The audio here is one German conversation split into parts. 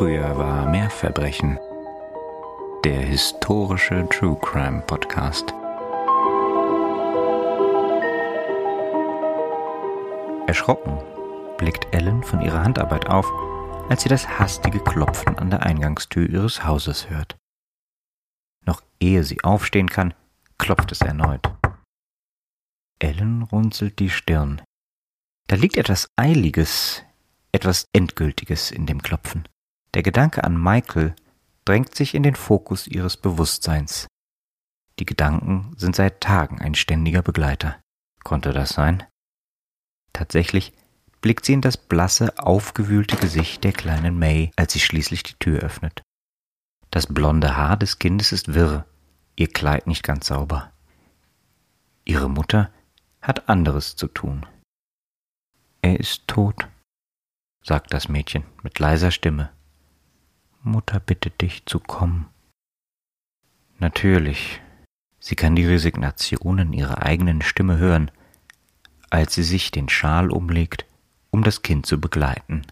Früher war mehr Verbrechen. Der historische True Crime Podcast. Erschrocken blickt Ellen von ihrer Handarbeit auf, als sie das hastige Klopfen an der Eingangstür ihres Hauses hört. Noch ehe sie aufstehen kann, klopft es erneut. Ellen runzelt die Stirn. Da liegt etwas Eiliges, etwas Endgültiges in dem Klopfen. Der Gedanke an Michael drängt sich in den Fokus ihres Bewusstseins. Die Gedanken sind seit Tagen ein ständiger Begleiter. Konnte das sein? Tatsächlich blickt sie in das blasse, aufgewühlte Gesicht der kleinen May, als sie schließlich die Tür öffnet. Das blonde Haar des Kindes ist wirr, ihr Kleid nicht ganz sauber. Ihre Mutter hat anderes zu tun. Er ist tot, sagt das Mädchen mit leiser Stimme. Mutter bittet dich zu kommen. Natürlich, sie kann die Resignation in ihrer eigenen Stimme hören, als sie sich den Schal umlegt, um das Kind zu begleiten.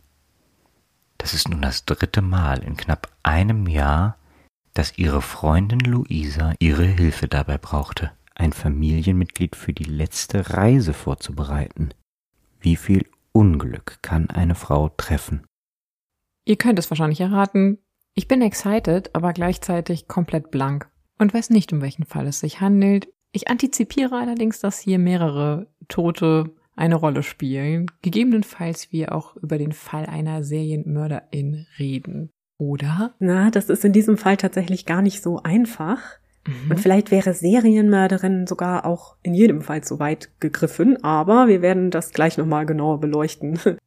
Das ist nun das dritte Mal in knapp einem Jahr, dass ihre Freundin Luisa ihre Hilfe dabei brauchte, ein Familienmitglied für die letzte Reise vorzubereiten. Wie viel Unglück kann eine Frau treffen? Ihr könnt es wahrscheinlich erraten. Ich bin excited, aber gleichzeitig komplett blank und weiß nicht, um welchen Fall es sich handelt. Ich antizipiere allerdings, dass hier mehrere Tote eine Rolle spielen, gegebenenfalls wir auch über den Fall einer Serienmörderin reden. Oder? Na, das ist in diesem Fall tatsächlich gar nicht so einfach. Mhm. Und vielleicht wäre Serienmörderin sogar auch in jedem Fall zu weit gegriffen, aber wir werden das gleich nochmal genauer beleuchten.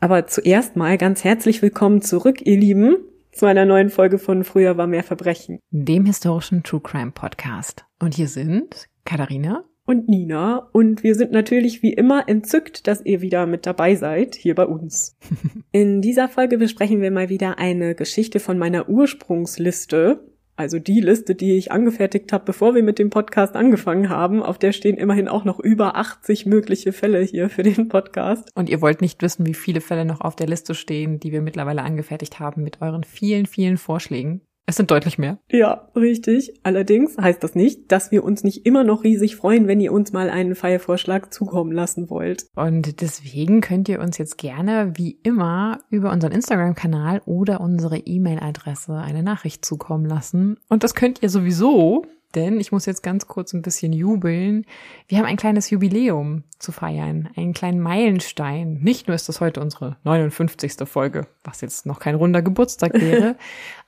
Aber zuerst mal ganz herzlich willkommen zurück, ihr Lieben, zu einer neuen Folge von Früher war mehr Verbrechen. Dem historischen True Crime Podcast. Und hier sind Katharina und Nina. Und wir sind natürlich wie immer entzückt, dass ihr wieder mit dabei seid, hier bei uns. In dieser Folge besprechen wir mal wieder eine Geschichte von meiner Ursprungsliste. Also die Liste, die ich angefertigt habe, bevor wir mit dem Podcast angefangen haben. Auf der stehen immerhin auch noch über 80 mögliche Fälle hier für den Podcast. Und ihr wollt nicht wissen, wie viele Fälle noch auf der Liste stehen, die wir mittlerweile angefertigt haben mit euren vielen, vielen Vorschlägen. Es sind deutlich mehr. Ja, richtig. Allerdings heißt das nicht, dass wir uns nicht immer noch riesig freuen, wenn ihr uns mal einen Feiervorschlag zukommen lassen wollt. Und deswegen könnt ihr uns jetzt gerne, wie immer, über unseren Instagram-Kanal oder unsere E-Mail-Adresse eine Nachricht zukommen lassen. Und das könnt ihr sowieso denn ich muss jetzt ganz kurz ein bisschen jubeln. Wir haben ein kleines Jubiläum zu feiern, einen kleinen Meilenstein. Nicht nur ist das heute unsere 59. Folge, was jetzt noch kein runder Geburtstag wäre,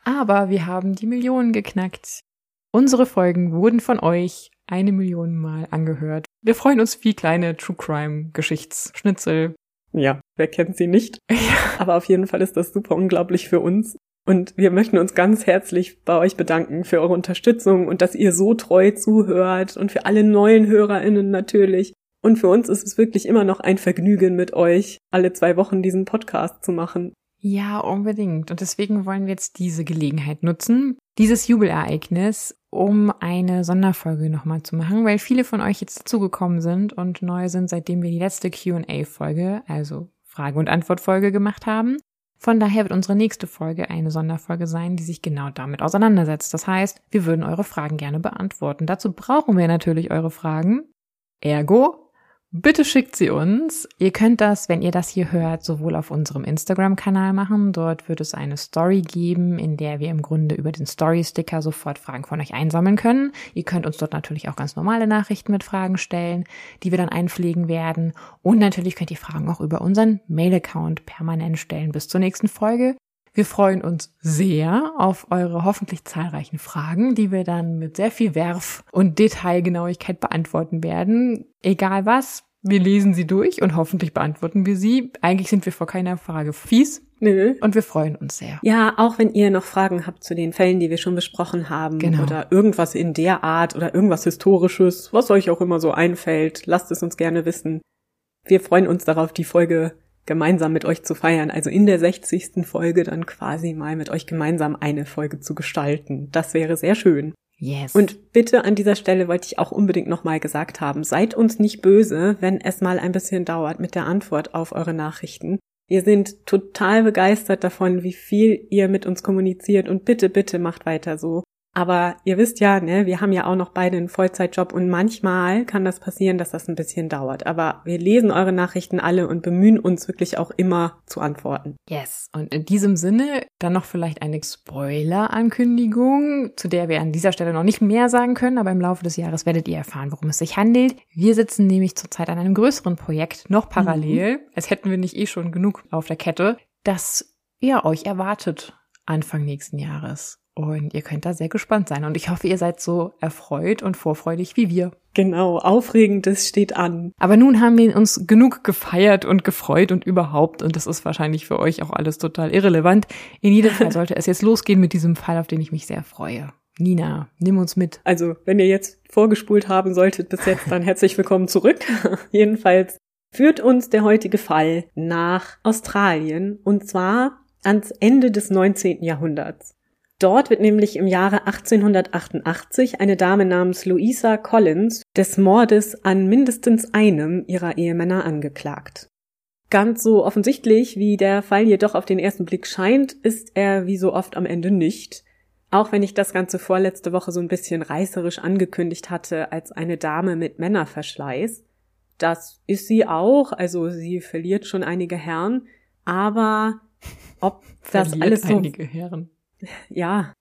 aber wir haben die Millionen geknackt. Unsere Folgen wurden von euch eine Million Mal angehört. Wir freuen uns wie kleine True Crime Geschichtsschnitzel. Ja, wer kennt sie nicht? Aber auf jeden Fall ist das super unglaublich für uns. Und wir möchten uns ganz herzlich bei euch bedanken für eure Unterstützung und dass ihr so treu zuhört und für alle neuen HörerInnen natürlich. Und für uns ist es wirklich immer noch ein Vergnügen mit euch, alle zwei Wochen diesen Podcast zu machen. Ja, unbedingt. Und deswegen wollen wir jetzt diese Gelegenheit nutzen, dieses Jubelereignis, um eine Sonderfolge nochmal zu machen, weil viele von euch jetzt dazugekommen sind und neu sind, seitdem wir die letzte QA-Folge, also Frage- und Antwort-Folge gemacht haben. Von daher wird unsere nächste Folge eine Sonderfolge sein, die sich genau damit auseinandersetzt. Das heißt, wir würden eure Fragen gerne beantworten. Dazu brauchen wir natürlich eure Fragen. Ergo, Bitte schickt sie uns. Ihr könnt das, wenn ihr das hier hört, sowohl auf unserem Instagram-Kanal machen. Dort wird es eine Story geben, in der wir im Grunde über den Story-Sticker sofort Fragen von euch einsammeln können. Ihr könnt uns dort natürlich auch ganz normale Nachrichten mit Fragen stellen, die wir dann einpflegen werden. Und natürlich könnt ihr Fragen auch über unseren Mail-Account permanent stellen bis zur nächsten Folge. Wir freuen uns sehr auf eure hoffentlich zahlreichen Fragen, die wir dann mit sehr viel Werf und Detailgenauigkeit beantworten werden. Egal was, wir lesen sie durch und hoffentlich beantworten wir sie. Eigentlich sind wir vor keiner Frage fies. Nö. Und wir freuen uns sehr. Ja, auch wenn ihr noch Fragen habt zu den Fällen, die wir schon besprochen haben. Genau. Oder irgendwas in der Art oder irgendwas Historisches, was euch auch immer so einfällt, lasst es uns gerne wissen. Wir freuen uns darauf, die Folge gemeinsam mit euch zu feiern. Also in der 60. Folge dann quasi mal mit euch gemeinsam eine Folge zu gestalten. Das wäre sehr schön. Yes. Und bitte an dieser Stelle wollte ich auch unbedingt nochmal gesagt haben, seid uns nicht böse, wenn es mal ein bisschen dauert mit der Antwort auf eure Nachrichten. Wir sind total begeistert davon, wie viel ihr mit uns kommuniziert und bitte, bitte macht weiter so. Aber ihr wisst ja, ne, wir haben ja auch noch beide einen Vollzeitjob und manchmal kann das passieren, dass das ein bisschen dauert. Aber wir lesen eure Nachrichten alle und bemühen uns wirklich auch immer zu antworten. Yes. Und in diesem Sinne dann noch vielleicht eine Spoiler-Ankündigung, zu der wir an dieser Stelle noch nicht mehr sagen können, aber im Laufe des Jahres werdet ihr erfahren, worum es sich handelt. Wir sitzen nämlich zurzeit an einem größeren Projekt, noch parallel, mhm. als hätten wir nicht eh schon genug auf der Kette, das ja euch erwartet Anfang nächsten Jahres. Und ihr könnt da sehr gespannt sein. Und ich hoffe, ihr seid so erfreut und vorfreudig wie wir. Genau, Aufregendes steht an. Aber nun haben wir uns genug gefeiert und gefreut und überhaupt. Und das ist wahrscheinlich für euch auch alles total irrelevant. In jedem Fall sollte es jetzt losgehen mit diesem Fall, auf den ich mich sehr freue. Nina, nimm uns mit. Also, wenn ihr jetzt vorgespult haben solltet bis jetzt, dann herzlich willkommen zurück. Jedenfalls führt uns der heutige Fall nach Australien und zwar ans Ende des 19. Jahrhunderts. Dort wird nämlich im Jahre 1888 eine Dame namens Louisa Collins des Mordes an mindestens einem ihrer Ehemänner angeklagt. Ganz so offensichtlich, wie der Fall jedoch auf den ersten Blick scheint, ist er wie so oft am Ende nicht. Auch wenn ich das Ganze vorletzte Woche so ein bisschen reißerisch angekündigt hatte als eine Dame mit Männerverschleiß. Das ist sie auch, also sie verliert schon einige Herren, aber ob das alles so einige Herren ja,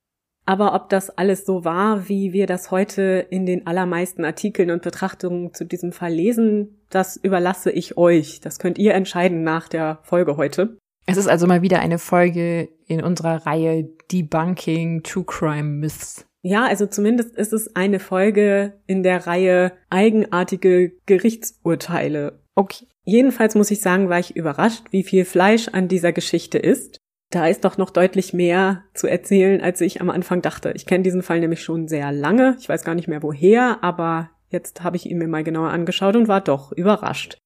aber ob das alles so war, wie wir das heute in den allermeisten Artikeln und Betrachtungen zu diesem Fall lesen, das überlasse ich euch. Das könnt ihr entscheiden nach der Folge heute. Es ist also mal wieder eine Folge in unserer Reihe Debunking True Crime Myths. Ja, also zumindest ist es eine Folge in der Reihe eigenartige Gerichtsurteile. Okay. Jedenfalls muss ich sagen, war ich überrascht, wie viel Fleisch an dieser Geschichte ist da ist doch noch deutlich mehr zu erzählen, als ich am Anfang dachte. Ich kenne diesen Fall nämlich schon sehr lange. Ich weiß gar nicht mehr woher, aber jetzt habe ich ihn mir mal genauer angeschaut und war doch überrascht.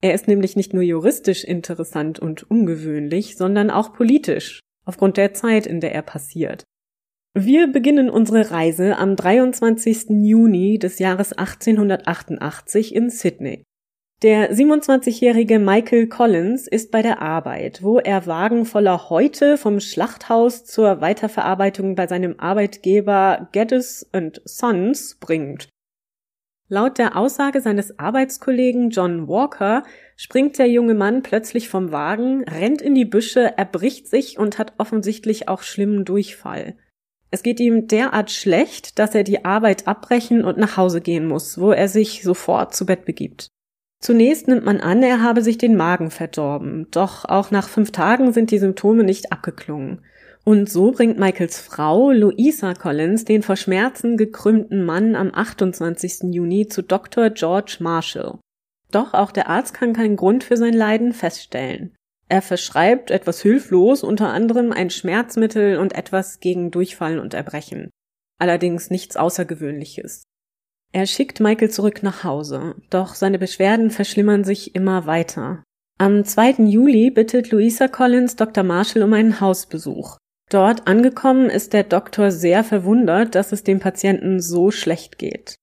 Er ist nämlich nicht nur juristisch interessant und ungewöhnlich, sondern auch politisch, aufgrund der Zeit, in der er passiert. Wir beginnen unsere Reise am 23. Juni des Jahres 1888 in Sydney. Der 27-jährige Michael Collins ist bei der Arbeit, wo er Wagen voller Häute vom Schlachthaus zur Weiterverarbeitung bei seinem Arbeitgeber Geddes Sons bringt. Laut der Aussage seines Arbeitskollegen John Walker springt der junge Mann plötzlich vom Wagen, rennt in die Büsche, erbricht sich und hat offensichtlich auch schlimmen Durchfall. Es geht ihm derart schlecht, dass er die Arbeit abbrechen und nach Hause gehen muss, wo er sich sofort zu Bett begibt. Zunächst nimmt man an, er habe sich den Magen verdorben, doch auch nach fünf Tagen sind die Symptome nicht abgeklungen. Und so bringt Michaels Frau, Louisa Collins, den vor Schmerzen gekrümmten Mann am 28. Juni zu Dr. George Marshall. Doch auch der Arzt kann keinen Grund für sein Leiden feststellen. Er verschreibt etwas hilflos unter anderem ein Schmerzmittel und etwas gegen Durchfall und Erbrechen. Allerdings nichts Außergewöhnliches. Er schickt Michael zurück nach Hause, doch seine Beschwerden verschlimmern sich immer weiter. Am 2. Juli bittet Louisa Collins Dr. Marshall um einen Hausbesuch. Dort angekommen ist der Doktor sehr verwundert, dass es dem Patienten so schlecht geht.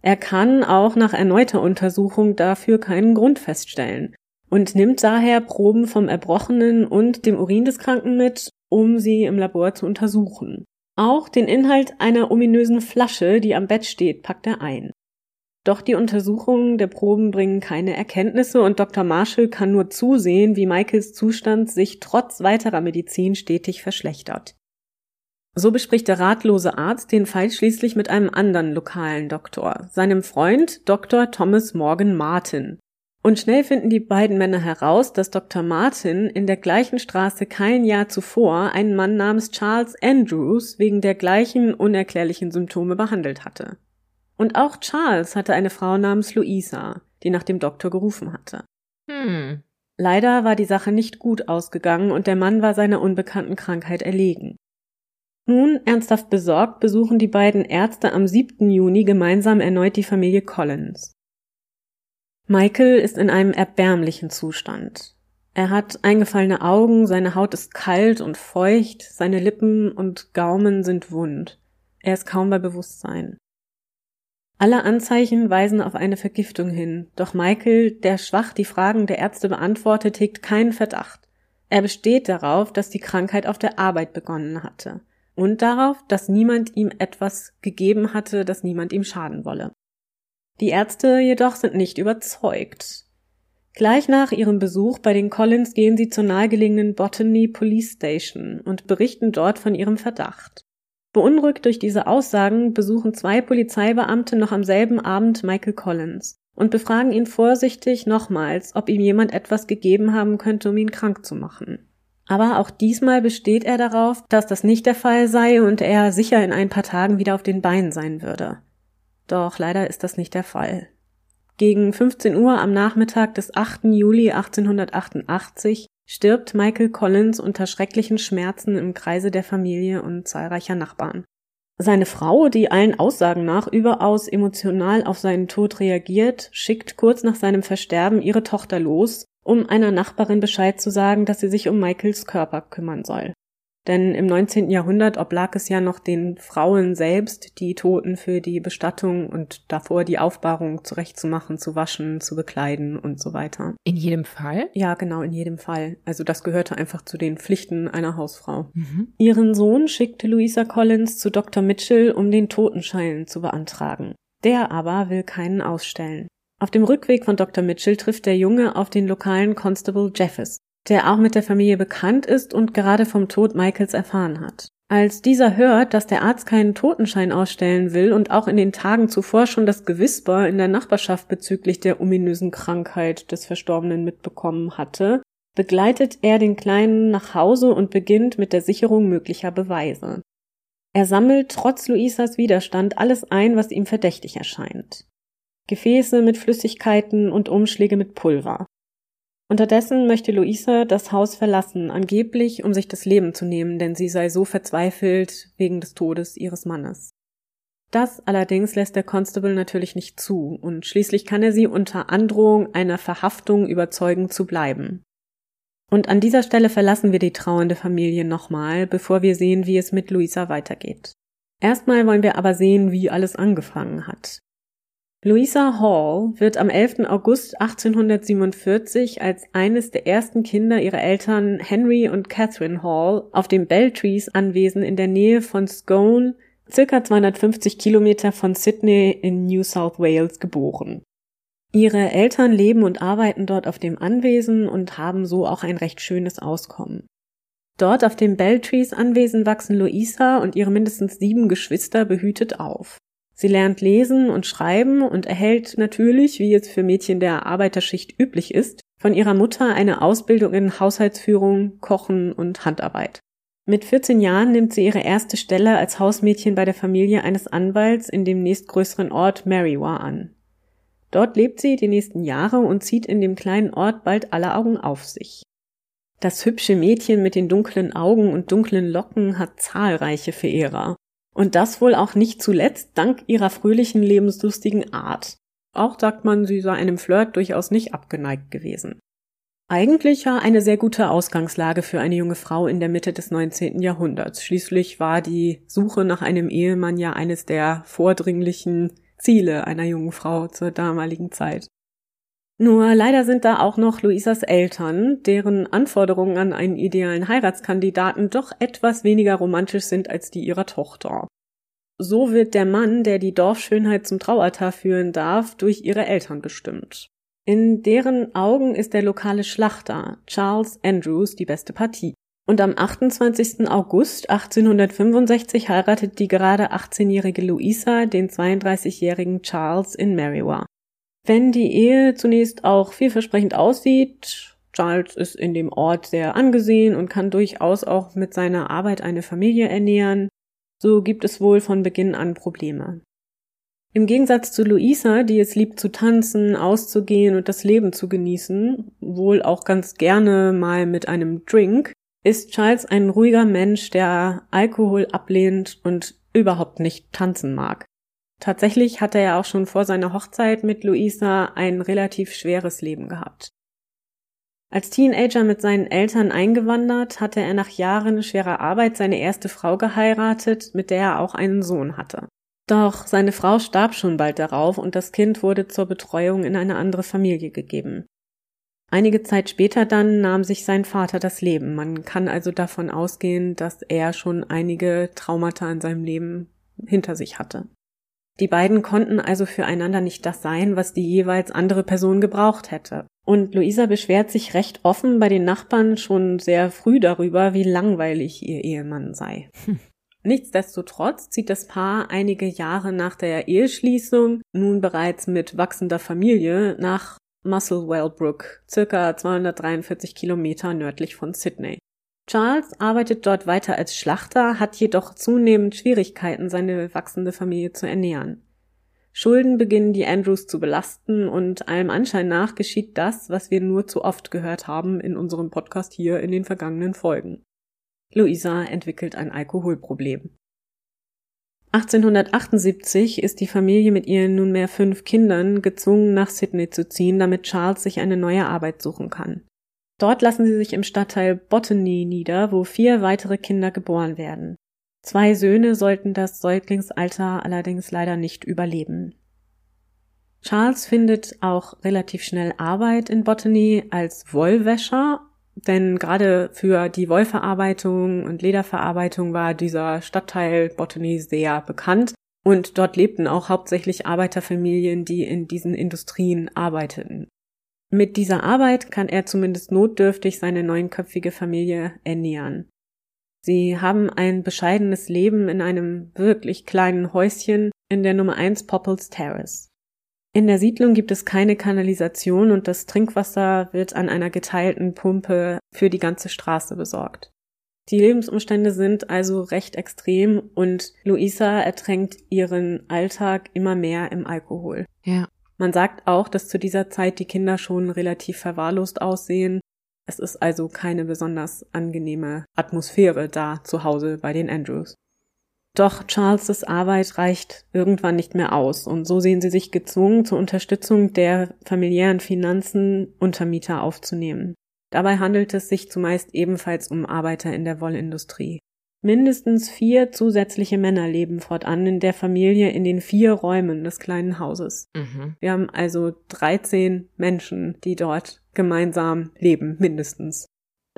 Er kann auch nach erneuter Untersuchung dafür keinen Grund feststellen und nimmt daher Proben vom Erbrochenen und dem Urin des Kranken mit, um sie im Labor zu untersuchen. Auch den Inhalt einer ominösen Flasche, die am Bett steht, packt er ein. Doch die Untersuchungen der Proben bringen keine Erkenntnisse und Dr. Marshall kann nur zusehen, wie Michaels Zustand sich trotz weiterer Medizin stetig verschlechtert. So bespricht der ratlose Arzt den Fall schließlich mit einem anderen lokalen Doktor, seinem Freund Dr. Thomas Morgan Martin. Und schnell finden die beiden Männer heraus, dass Dr. Martin in der gleichen Straße kein Jahr zuvor einen Mann namens Charles Andrews wegen der gleichen unerklärlichen Symptome behandelt hatte. Und auch Charles hatte eine Frau namens Louisa, die nach dem Doktor gerufen hatte. Hm. Leider war die Sache nicht gut ausgegangen und der Mann war seiner unbekannten Krankheit erlegen. Nun, ernsthaft besorgt, besuchen die beiden Ärzte am 7. Juni gemeinsam erneut die Familie Collins. Michael ist in einem erbärmlichen Zustand. Er hat eingefallene Augen, seine Haut ist kalt und feucht, seine Lippen und Gaumen sind wund. Er ist kaum bei Bewusstsein. Alle Anzeichen weisen auf eine Vergiftung hin, doch Michael, der schwach die Fragen der Ärzte beantwortet, hegt keinen Verdacht. Er besteht darauf, dass die Krankheit auf der Arbeit begonnen hatte und darauf, dass niemand ihm etwas gegeben hatte, dass niemand ihm schaden wolle. Die Ärzte jedoch sind nicht überzeugt. Gleich nach ihrem Besuch bei den Collins gehen sie zur nahegelegenen Botany Police Station und berichten dort von ihrem Verdacht. Beunruhigt durch diese Aussagen besuchen zwei Polizeibeamte noch am selben Abend Michael Collins und befragen ihn vorsichtig nochmals, ob ihm jemand etwas gegeben haben könnte, um ihn krank zu machen. Aber auch diesmal besteht er darauf, dass das nicht der Fall sei und er sicher in ein paar Tagen wieder auf den Beinen sein würde. Doch leider ist das nicht der Fall. Gegen 15 Uhr am Nachmittag des 8. Juli 1888 stirbt Michael Collins unter schrecklichen Schmerzen im Kreise der Familie und zahlreicher Nachbarn. Seine Frau, die allen Aussagen nach überaus emotional auf seinen Tod reagiert, schickt kurz nach seinem Versterben ihre Tochter los, um einer Nachbarin Bescheid zu sagen, dass sie sich um Michaels Körper kümmern soll. Denn im 19. Jahrhundert oblag es ja noch den Frauen selbst, die Toten für die Bestattung und davor die Aufbahrung zurechtzumachen, zu waschen, zu bekleiden und so weiter. In jedem Fall? Ja, genau, in jedem Fall. Also das gehörte einfach zu den Pflichten einer Hausfrau. Mhm. Ihren Sohn schickte Louisa Collins zu Dr. Mitchell, um den Totenschein zu beantragen. Der aber will keinen ausstellen. Auf dem Rückweg von Dr. Mitchell trifft der Junge auf den lokalen Constable Jeffes der auch mit der Familie bekannt ist und gerade vom Tod Michaels erfahren hat. Als dieser hört, dass der Arzt keinen Totenschein ausstellen will und auch in den Tagen zuvor schon das Gewisper in der Nachbarschaft bezüglich der ominösen Krankheit des Verstorbenen mitbekommen hatte, begleitet er den Kleinen nach Hause und beginnt mit der Sicherung möglicher Beweise. Er sammelt trotz Luisas Widerstand alles ein, was ihm verdächtig erscheint. Gefäße mit Flüssigkeiten und Umschläge mit Pulver. Unterdessen möchte Luisa das Haus verlassen, angeblich um sich das Leben zu nehmen, denn sie sei so verzweifelt wegen des Todes ihres Mannes. Das allerdings lässt der Constable natürlich nicht zu, und schließlich kann er sie unter Androhung einer Verhaftung überzeugen zu bleiben. Und an dieser Stelle verlassen wir die trauernde Familie nochmal, bevor wir sehen, wie es mit Luisa weitergeht. Erstmal wollen wir aber sehen, wie alles angefangen hat. Louisa Hall wird am 11. August 1847 als eines der ersten Kinder ihrer Eltern Henry und Catherine Hall auf dem Beltrees Anwesen in der Nähe von Scone, circa 250 Kilometer von Sydney in New South Wales geboren. Ihre Eltern leben und arbeiten dort auf dem Anwesen und haben so auch ein recht schönes Auskommen. Dort auf dem Beltrees Anwesen wachsen Louisa und ihre mindestens sieben Geschwister behütet auf. Sie lernt lesen und schreiben und erhält natürlich, wie es für Mädchen der Arbeiterschicht üblich ist, von ihrer Mutter eine Ausbildung in Haushaltsführung, Kochen und Handarbeit. Mit 14 Jahren nimmt sie ihre erste Stelle als Hausmädchen bei der Familie eines Anwalts in dem nächstgrößeren Ort Merriwa an. Dort lebt sie die nächsten Jahre und zieht in dem kleinen Ort bald alle Augen auf sich. Das hübsche Mädchen mit den dunklen Augen und dunklen Locken hat zahlreiche Verehrer. Und das wohl auch nicht zuletzt dank ihrer fröhlichen, lebenslustigen Art. Auch sagt man, sie sei einem Flirt durchaus nicht abgeneigt gewesen. Eigentlich war eine sehr gute Ausgangslage für eine junge Frau in der Mitte des 19. Jahrhunderts. Schließlich war die Suche nach einem Ehemann ja eines der vordringlichen Ziele einer jungen Frau zur damaligen Zeit. Nur leider sind da auch noch Luisas Eltern, deren Anforderungen an einen idealen Heiratskandidaten doch etwas weniger romantisch sind als die ihrer Tochter. So wird der Mann, der die Dorfschönheit zum Traualtar führen darf, durch ihre Eltern bestimmt. In deren Augen ist der lokale Schlachter Charles Andrews die beste Partie. Und am 28. August 1865 heiratet die gerade 18-jährige Louisa den 32-jährigen Charles in Merriwa. Wenn die Ehe zunächst auch vielversprechend aussieht, Charles ist in dem Ort sehr angesehen und kann durchaus auch mit seiner Arbeit eine Familie ernähren, so gibt es wohl von Beginn an Probleme. Im Gegensatz zu Luisa, die es liebt zu tanzen, auszugehen und das Leben zu genießen, wohl auch ganz gerne mal mit einem Drink, ist Charles ein ruhiger Mensch, der Alkohol ablehnt und überhaupt nicht tanzen mag. Tatsächlich hatte er auch schon vor seiner Hochzeit mit Luisa ein relativ schweres Leben gehabt. Als Teenager mit seinen Eltern eingewandert, hatte er nach Jahren schwerer Arbeit seine erste Frau geheiratet, mit der er auch einen Sohn hatte. Doch seine Frau starb schon bald darauf und das Kind wurde zur Betreuung in eine andere Familie gegeben. Einige Zeit später dann nahm sich sein Vater das Leben. Man kann also davon ausgehen, dass er schon einige Traumata in seinem Leben hinter sich hatte. Die beiden konnten also füreinander nicht das sein, was die jeweils andere Person gebraucht hätte. Und Luisa beschwert sich recht offen bei den Nachbarn schon sehr früh darüber, wie langweilig ihr Ehemann sei. Hm. Nichtsdestotrotz zieht das Paar einige Jahre nach der Eheschließung, nun bereits mit wachsender Familie, nach Musselwell Brook, circa 243 Kilometer nördlich von Sydney. Charles arbeitet dort weiter als Schlachter, hat jedoch zunehmend Schwierigkeiten, seine wachsende Familie zu ernähren. Schulden beginnen die Andrews zu belasten und allem Anschein nach geschieht das, was wir nur zu oft gehört haben in unserem Podcast hier in den vergangenen Folgen. Luisa entwickelt ein Alkoholproblem. 1878 ist die Familie mit ihren nunmehr fünf Kindern gezwungen, nach Sydney zu ziehen, damit Charles sich eine neue Arbeit suchen kann. Dort lassen sie sich im Stadtteil Botany nieder, wo vier weitere Kinder geboren werden. Zwei Söhne sollten das Säuglingsalter allerdings leider nicht überleben. Charles findet auch relativ schnell Arbeit in Botany als Wollwäscher, denn gerade für die Wollverarbeitung und Lederverarbeitung war dieser Stadtteil Botany sehr bekannt und dort lebten auch hauptsächlich Arbeiterfamilien, die in diesen Industrien arbeiteten. Mit dieser Arbeit kann er zumindest notdürftig seine neunköpfige Familie ernähren. Sie haben ein bescheidenes Leben in einem wirklich kleinen Häuschen in der Nummer 1 Popples Terrace. In der Siedlung gibt es keine Kanalisation und das Trinkwasser wird an einer geteilten Pumpe für die ganze Straße besorgt. Die Lebensumstände sind also recht extrem und Luisa ertränkt ihren Alltag immer mehr im Alkohol. Ja. Man sagt auch, dass zu dieser Zeit die Kinder schon relativ verwahrlost aussehen. Es ist also keine besonders angenehme Atmosphäre da zu Hause bei den Andrews. Doch Charles' Arbeit reicht irgendwann nicht mehr aus und so sehen sie sich gezwungen, zur Unterstützung der familiären Finanzen Untermieter aufzunehmen. Dabei handelt es sich zumeist ebenfalls um Arbeiter in der Wollindustrie. Mindestens vier zusätzliche Männer leben fortan in der Familie in den vier Räumen des kleinen Hauses. Mhm. Wir haben also 13 Menschen, die dort gemeinsam leben, mindestens.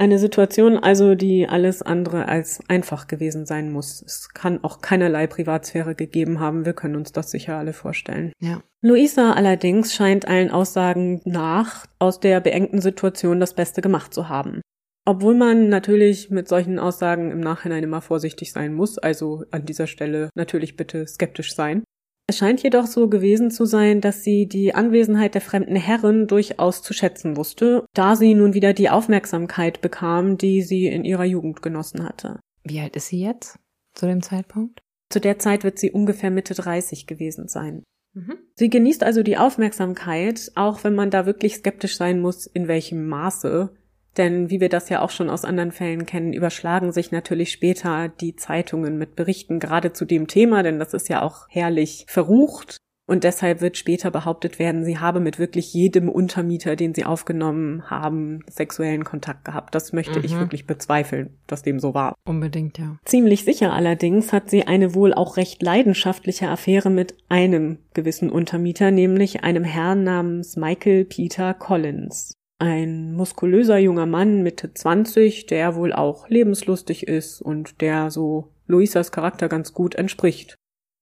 Eine Situation also, die alles andere als einfach gewesen sein muss. Es kann auch keinerlei Privatsphäre gegeben haben. Wir können uns das sicher alle vorstellen. Ja. Luisa allerdings scheint allen Aussagen nach aus der beengten Situation das Beste gemacht zu haben. Obwohl man natürlich mit solchen Aussagen im Nachhinein immer vorsichtig sein muss, also an dieser Stelle natürlich bitte skeptisch sein. Es scheint jedoch so gewesen zu sein, dass sie die Anwesenheit der fremden Herren durchaus zu schätzen wusste, da sie nun wieder die Aufmerksamkeit bekam, die sie in ihrer Jugend genossen hatte. Wie alt ist sie jetzt zu dem Zeitpunkt? Zu der Zeit wird sie ungefähr Mitte 30 gewesen sein. Mhm. Sie genießt also die Aufmerksamkeit, auch wenn man da wirklich skeptisch sein muss, in welchem Maße, denn wie wir das ja auch schon aus anderen Fällen kennen, überschlagen sich natürlich später die Zeitungen mit Berichten gerade zu dem Thema, denn das ist ja auch herrlich verrucht. Und deshalb wird später behauptet werden, sie habe mit wirklich jedem Untermieter, den sie aufgenommen haben, sexuellen Kontakt gehabt. Das möchte mhm. ich wirklich bezweifeln, dass dem so war. Unbedingt, ja. Ziemlich sicher allerdings hat sie eine wohl auch recht leidenschaftliche Affäre mit einem gewissen Untermieter, nämlich einem Herrn namens Michael Peter Collins. Ein muskulöser junger Mann Mitte 20, der wohl auch lebenslustig ist und der so Luisas Charakter ganz gut entspricht.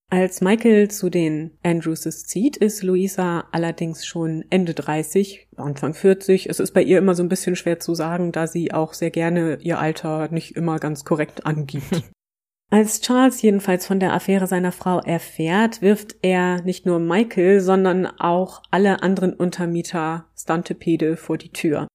Als Michael zu den Andrewses zieht, ist Luisa allerdings schon Ende 30, Anfang 40. Es ist bei ihr immer so ein bisschen schwer zu sagen, da sie auch sehr gerne ihr Alter nicht immer ganz korrekt angibt. Als Charles jedenfalls von der Affäre seiner Frau erfährt, wirft er nicht nur Michael, sondern auch alle anderen Untermieter Stantepede vor die Tür.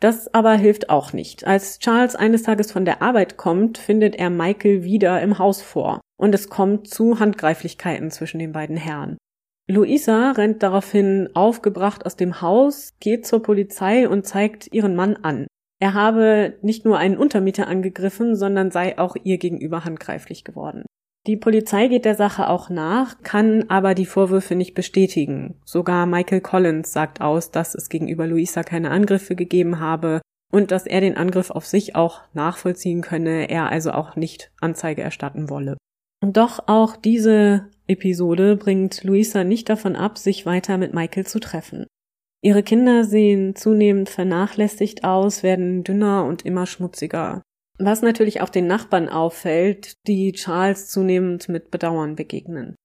Das aber hilft auch nicht. Als Charles eines Tages von der Arbeit kommt, findet er Michael wieder im Haus vor und es kommt zu Handgreiflichkeiten zwischen den beiden Herren. Luisa rennt daraufhin aufgebracht aus dem Haus, geht zur Polizei und zeigt ihren Mann an. Er habe nicht nur einen Untermieter angegriffen, sondern sei auch ihr gegenüber handgreiflich geworden. Die Polizei geht der Sache auch nach, kann aber die Vorwürfe nicht bestätigen. Sogar Michael Collins sagt aus, dass es gegenüber Luisa keine Angriffe gegeben habe und dass er den Angriff auf sich auch nachvollziehen könne, er also auch nicht Anzeige erstatten wolle. Doch auch diese Episode bringt Luisa nicht davon ab, sich weiter mit Michael zu treffen. Ihre Kinder sehen zunehmend vernachlässigt aus, werden dünner und immer schmutziger. Was natürlich auch den Nachbarn auffällt, die Charles zunehmend mit Bedauern begegnen.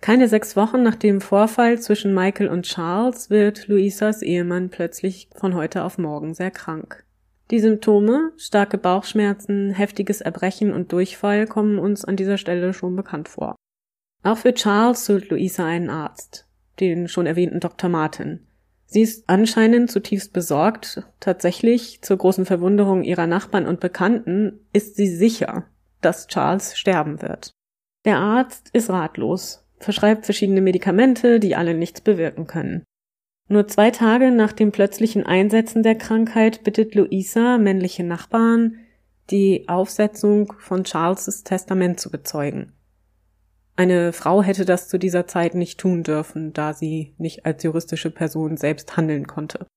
Keine sechs Wochen nach dem Vorfall zwischen Michael und Charles wird Luisas Ehemann plötzlich von heute auf morgen sehr krank. Die Symptome, starke Bauchschmerzen, heftiges Erbrechen und Durchfall kommen uns an dieser Stelle schon bekannt vor. Auch für Charles sucht Luisa einen Arzt, den schon erwähnten Dr. Martin. Sie ist anscheinend zutiefst besorgt. Tatsächlich, zur großen Verwunderung ihrer Nachbarn und Bekannten, ist sie sicher, dass Charles sterben wird. Der Arzt ist ratlos, verschreibt verschiedene Medikamente, die alle nichts bewirken können. Nur zwei Tage nach dem plötzlichen Einsetzen der Krankheit bittet Luisa männliche Nachbarn, die Aufsetzung von Charles' Testament zu bezeugen. Eine Frau hätte das zu dieser Zeit nicht tun dürfen, da sie nicht als juristische Person selbst handeln konnte.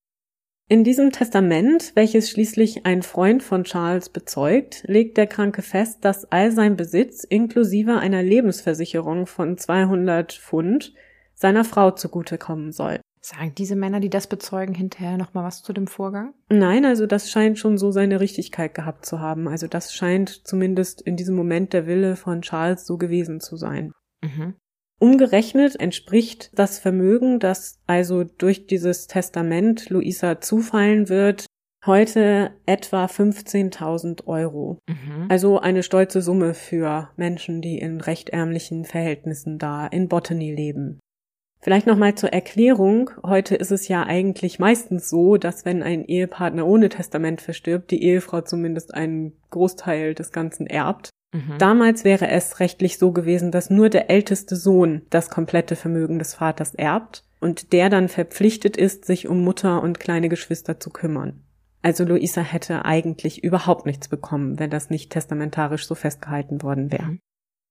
In diesem Testament, welches schließlich ein Freund von Charles bezeugt, legt der Kranke fest, dass all sein Besitz inklusive einer Lebensversicherung von 200 Pfund seiner Frau zugutekommen soll. Sagen diese Männer, die das bezeugen, hinterher nochmal was zu dem Vorgang? Nein, also das scheint schon so seine Richtigkeit gehabt zu haben. Also das scheint zumindest in diesem Moment der Wille von Charles so gewesen zu sein. Mhm. Umgerechnet entspricht das Vermögen, das also durch dieses Testament Luisa zufallen wird, heute etwa 15.000 Euro. Mhm. Also eine stolze Summe für Menschen, die in recht ärmlichen Verhältnissen da in Botany leben. Vielleicht nochmal zur Erklärung. Heute ist es ja eigentlich meistens so, dass wenn ein Ehepartner ohne Testament verstirbt, die Ehefrau zumindest einen Großteil des Ganzen erbt. Mhm. Damals wäre es rechtlich so gewesen, dass nur der älteste Sohn das komplette Vermögen des Vaters erbt und der dann verpflichtet ist, sich um Mutter und kleine Geschwister zu kümmern. Also Luisa hätte eigentlich überhaupt nichts bekommen, wenn das nicht testamentarisch so festgehalten worden wäre. Mhm.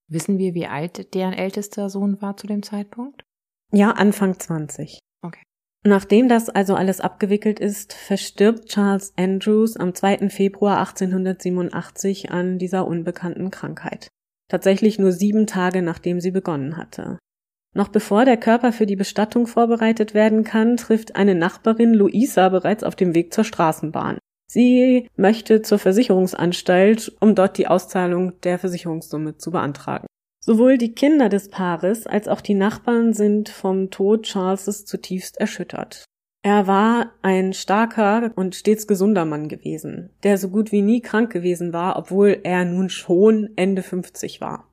Wissen wir, wie alt deren ältester Sohn war zu dem Zeitpunkt? Ja, Anfang 20. Okay. Nachdem das also alles abgewickelt ist, verstirbt Charles Andrews am 2. Februar 1887 an dieser unbekannten Krankheit. Tatsächlich nur sieben Tage nachdem sie begonnen hatte. Noch bevor der Körper für die Bestattung vorbereitet werden kann, trifft eine Nachbarin Luisa bereits auf dem Weg zur Straßenbahn. Sie möchte zur Versicherungsanstalt, um dort die Auszahlung der Versicherungssumme zu beantragen. Sowohl die Kinder des Paares als auch die Nachbarn sind vom Tod Charleses zutiefst erschüttert. Er war ein starker und stets gesunder Mann gewesen, der so gut wie nie krank gewesen war, obwohl er nun schon Ende 50 war.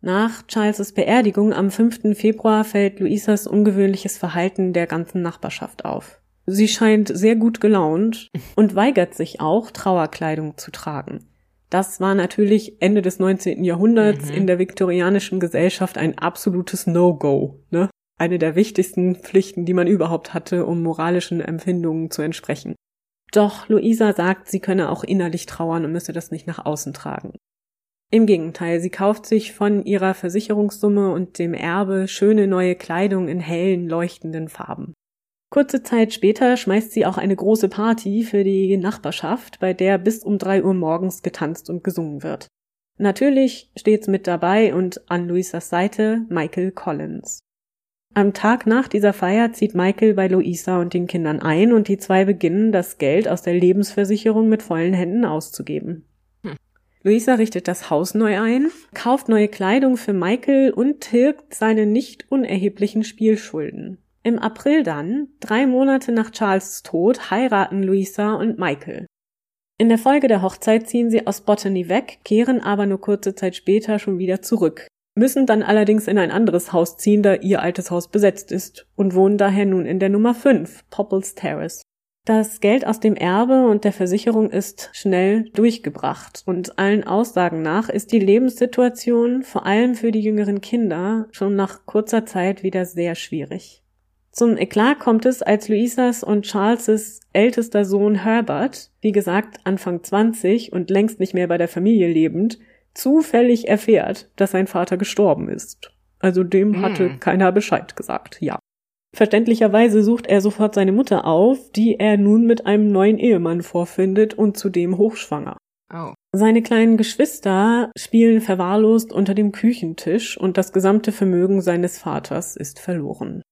Nach Charleses Beerdigung am 5. Februar fällt Luisas ungewöhnliches Verhalten der ganzen Nachbarschaft auf. Sie scheint sehr gut gelaunt und weigert sich auch, Trauerkleidung zu tragen. Das war natürlich Ende des 19. Jahrhunderts mhm. in der viktorianischen Gesellschaft ein absolutes No-Go. Ne? Eine der wichtigsten Pflichten, die man überhaupt hatte, um moralischen Empfindungen zu entsprechen. Doch Luisa sagt, sie könne auch innerlich trauern und müsse das nicht nach außen tragen. Im Gegenteil, sie kauft sich von ihrer Versicherungssumme und dem Erbe schöne neue Kleidung in hellen, leuchtenden Farben. Kurze Zeit später schmeißt sie auch eine große Party für die Nachbarschaft, bei der bis um drei Uhr morgens getanzt und gesungen wird. Natürlich steht's mit dabei und an Luisas Seite Michael Collins. Am Tag nach dieser Feier zieht Michael bei Luisa und den Kindern ein und die zwei beginnen, das Geld aus der Lebensversicherung mit vollen Händen auszugeben. Hm. Luisa richtet das Haus neu ein, kauft neue Kleidung für Michael und tilgt seine nicht unerheblichen Spielschulden. Im April dann, drei Monate nach Charles Tod, heiraten Louisa und Michael. In der Folge der Hochzeit ziehen sie aus Botany weg, kehren aber nur kurze Zeit später schon wieder zurück, müssen dann allerdings in ein anderes Haus ziehen, da ihr altes Haus besetzt ist, und wohnen daher nun in der Nummer 5, Popples Terrace. Das Geld aus dem Erbe und der Versicherung ist schnell durchgebracht und allen Aussagen nach ist die Lebenssituation vor allem für die jüngeren Kinder schon nach kurzer Zeit wieder sehr schwierig. Zum Eklat kommt es, als Luisas und Charleses ältester Sohn Herbert, wie gesagt Anfang 20 und längst nicht mehr bei der Familie lebend, zufällig erfährt, dass sein Vater gestorben ist. Also dem hm. hatte keiner Bescheid gesagt, ja. Verständlicherweise sucht er sofort seine Mutter auf, die er nun mit einem neuen Ehemann vorfindet und zudem hochschwanger. Oh. Seine kleinen Geschwister spielen verwahrlost unter dem Küchentisch und das gesamte Vermögen seines Vaters ist verloren.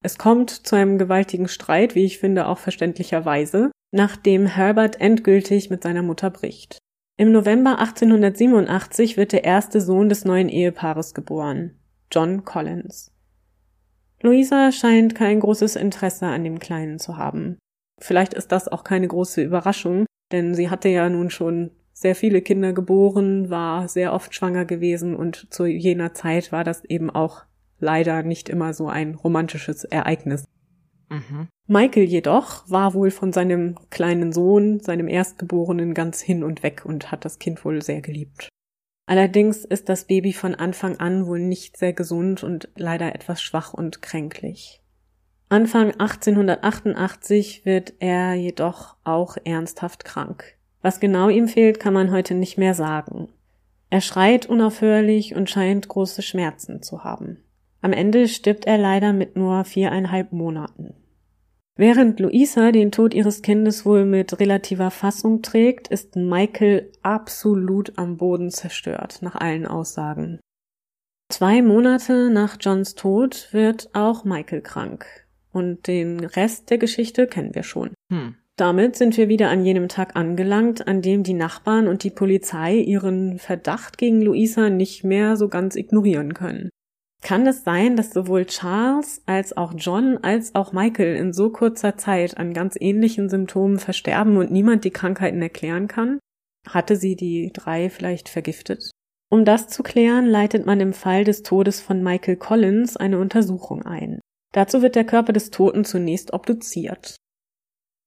Es kommt zu einem gewaltigen Streit, wie ich finde auch verständlicherweise, nachdem Herbert endgültig mit seiner Mutter bricht. Im November 1887 wird der erste Sohn des neuen Ehepaares geboren, John Collins. Louisa scheint kein großes Interesse an dem Kleinen zu haben. Vielleicht ist das auch keine große Überraschung, denn sie hatte ja nun schon sehr viele Kinder geboren, war sehr oft schwanger gewesen und zu jener Zeit war das eben auch leider nicht immer so ein romantisches Ereignis. Mhm. Michael jedoch war wohl von seinem kleinen Sohn, seinem Erstgeborenen, ganz hin und weg und hat das Kind wohl sehr geliebt. Allerdings ist das Baby von Anfang an wohl nicht sehr gesund und leider etwas schwach und kränklich. Anfang 1888 wird er jedoch auch ernsthaft krank. Was genau ihm fehlt, kann man heute nicht mehr sagen. Er schreit unaufhörlich und scheint große Schmerzen zu haben. Am Ende stirbt er leider mit nur viereinhalb Monaten. Während Luisa den Tod ihres Kindes wohl mit relativer Fassung trägt, ist Michael absolut am Boden zerstört, nach allen Aussagen. Zwei Monate nach Johns Tod wird auch Michael krank. Und den Rest der Geschichte kennen wir schon. Hm. Damit sind wir wieder an jenem Tag angelangt, an dem die Nachbarn und die Polizei ihren Verdacht gegen Luisa nicht mehr so ganz ignorieren können. Kann es sein, dass sowohl Charles als auch John als auch Michael in so kurzer Zeit an ganz ähnlichen Symptomen versterben und niemand die Krankheiten erklären kann? Hatte sie die drei vielleicht vergiftet? Um das zu klären, leitet man im Fall des Todes von Michael Collins eine Untersuchung ein. Dazu wird der Körper des Toten zunächst obduziert.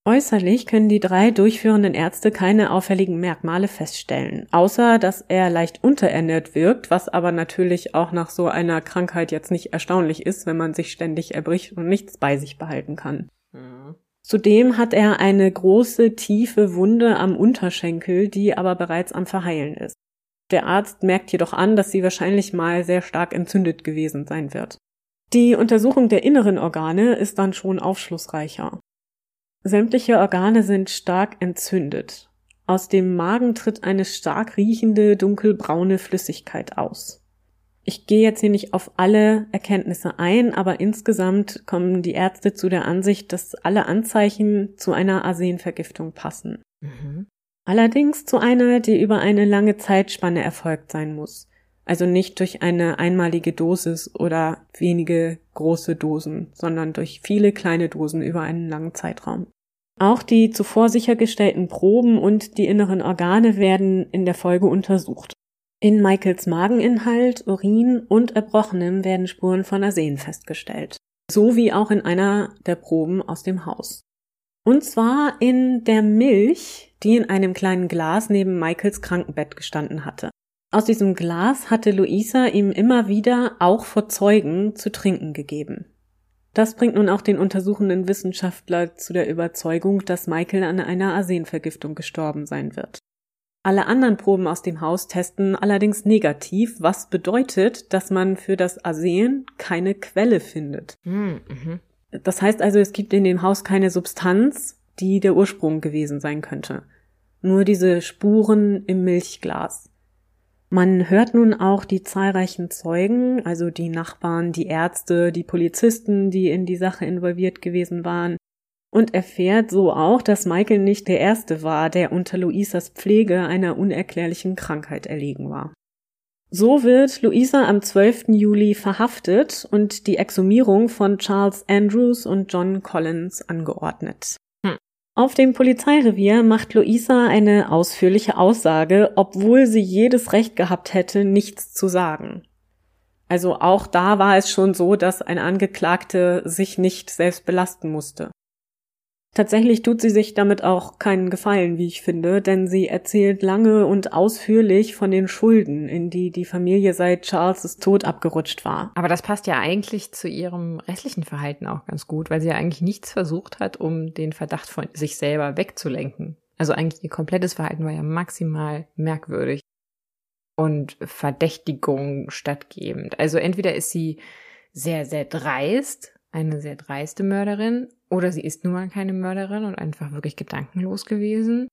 Äußerlich können die drei durchführenden Ärzte keine auffälligen Merkmale feststellen, außer dass er leicht unterernährt wirkt, was aber natürlich auch nach so einer Krankheit jetzt nicht erstaunlich ist, wenn man sich ständig erbricht und nichts bei sich behalten kann. Mhm. Zudem hat er eine große, tiefe Wunde am Unterschenkel, die aber bereits am Verheilen ist. Der Arzt merkt jedoch an, dass sie wahrscheinlich mal sehr stark entzündet gewesen sein wird. Die Untersuchung der inneren Organe ist dann schon aufschlussreicher. Sämtliche Organe sind stark entzündet. Aus dem Magen tritt eine stark riechende, dunkelbraune Flüssigkeit aus. Ich gehe jetzt hier nicht auf alle Erkenntnisse ein, aber insgesamt kommen die Ärzte zu der Ansicht, dass alle Anzeichen zu einer Arsenvergiftung passen. Mhm. Allerdings zu einer, die über eine lange Zeitspanne erfolgt sein muss. Also nicht durch eine einmalige Dosis oder wenige große Dosen, sondern durch viele kleine Dosen über einen langen Zeitraum. Auch die zuvor sichergestellten Proben und die inneren Organe werden in der Folge untersucht. In Michaels Mageninhalt, Urin und Erbrochenem werden Spuren von Arsen festgestellt. So wie auch in einer der Proben aus dem Haus. Und zwar in der Milch, die in einem kleinen Glas neben Michaels Krankenbett gestanden hatte. Aus diesem Glas hatte Luisa ihm immer wieder auch vor Zeugen zu trinken gegeben. Das bringt nun auch den untersuchenden Wissenschaftler zu der Überzeugung, dass Michael an einer Arsenvergiftung gestorben sein wird. Alle anderen Proben aus dem Haus testen allerdings negativ, was bedeutet, dass man für das Arsen keine Quelle findet. Hm, mhm. Das heißt also, es gibt in dem Haus keine Substanz, die der Ursprung gewesen sein könnte. Nur diese Spuren im Milchglas. Man hört nun auch die zahlreichen Zeugen, also die Nachbarn, die Ärzte, die Polizisten, die in die Sache involviert gewesen waren, und erfährt so auch, dass Michael nicht der Erste war, der unter Luisas Pflege einer unerklärlichen Krankheit erlegen war. So wird Luisa am 12. Juli verhaftet und die Exhumierung von Charles Andrews und John Collins angeordnet. Auf dem Polizeirevier macht Luisa eine ausführliche Aussage, obwohl sie jedes Recht gehabt hätte, nichts zu sagen. Also auch da war es schon so, dass ein Angeklagte sich nicht selbst belasten musste. Tatsächlich tut sie sich damit auch keinen Gefallen, wie ich finde, denn sie erzählt lange und ausführlich von den Schulden, in die die Familie seit Charles' Tod abgerutscht war. Aber das passt ja eigentlich zu ihrem restlichen Verhalten auch ganz gut, weil sie ja eigentlich nichts versucht hat, um den Verdacht von sich selber wegzulenken. Also eigentlich ihr komplettes Verhalten war ja maximal merkwürdig und Verdächtigung stattgebend. Also entweder ist sie sehr, sehr dreist, eine sehr dreiste Mörderin, oder sie ist nun mal keine Mörderin und einfach wirklich gedankenlos gewesen.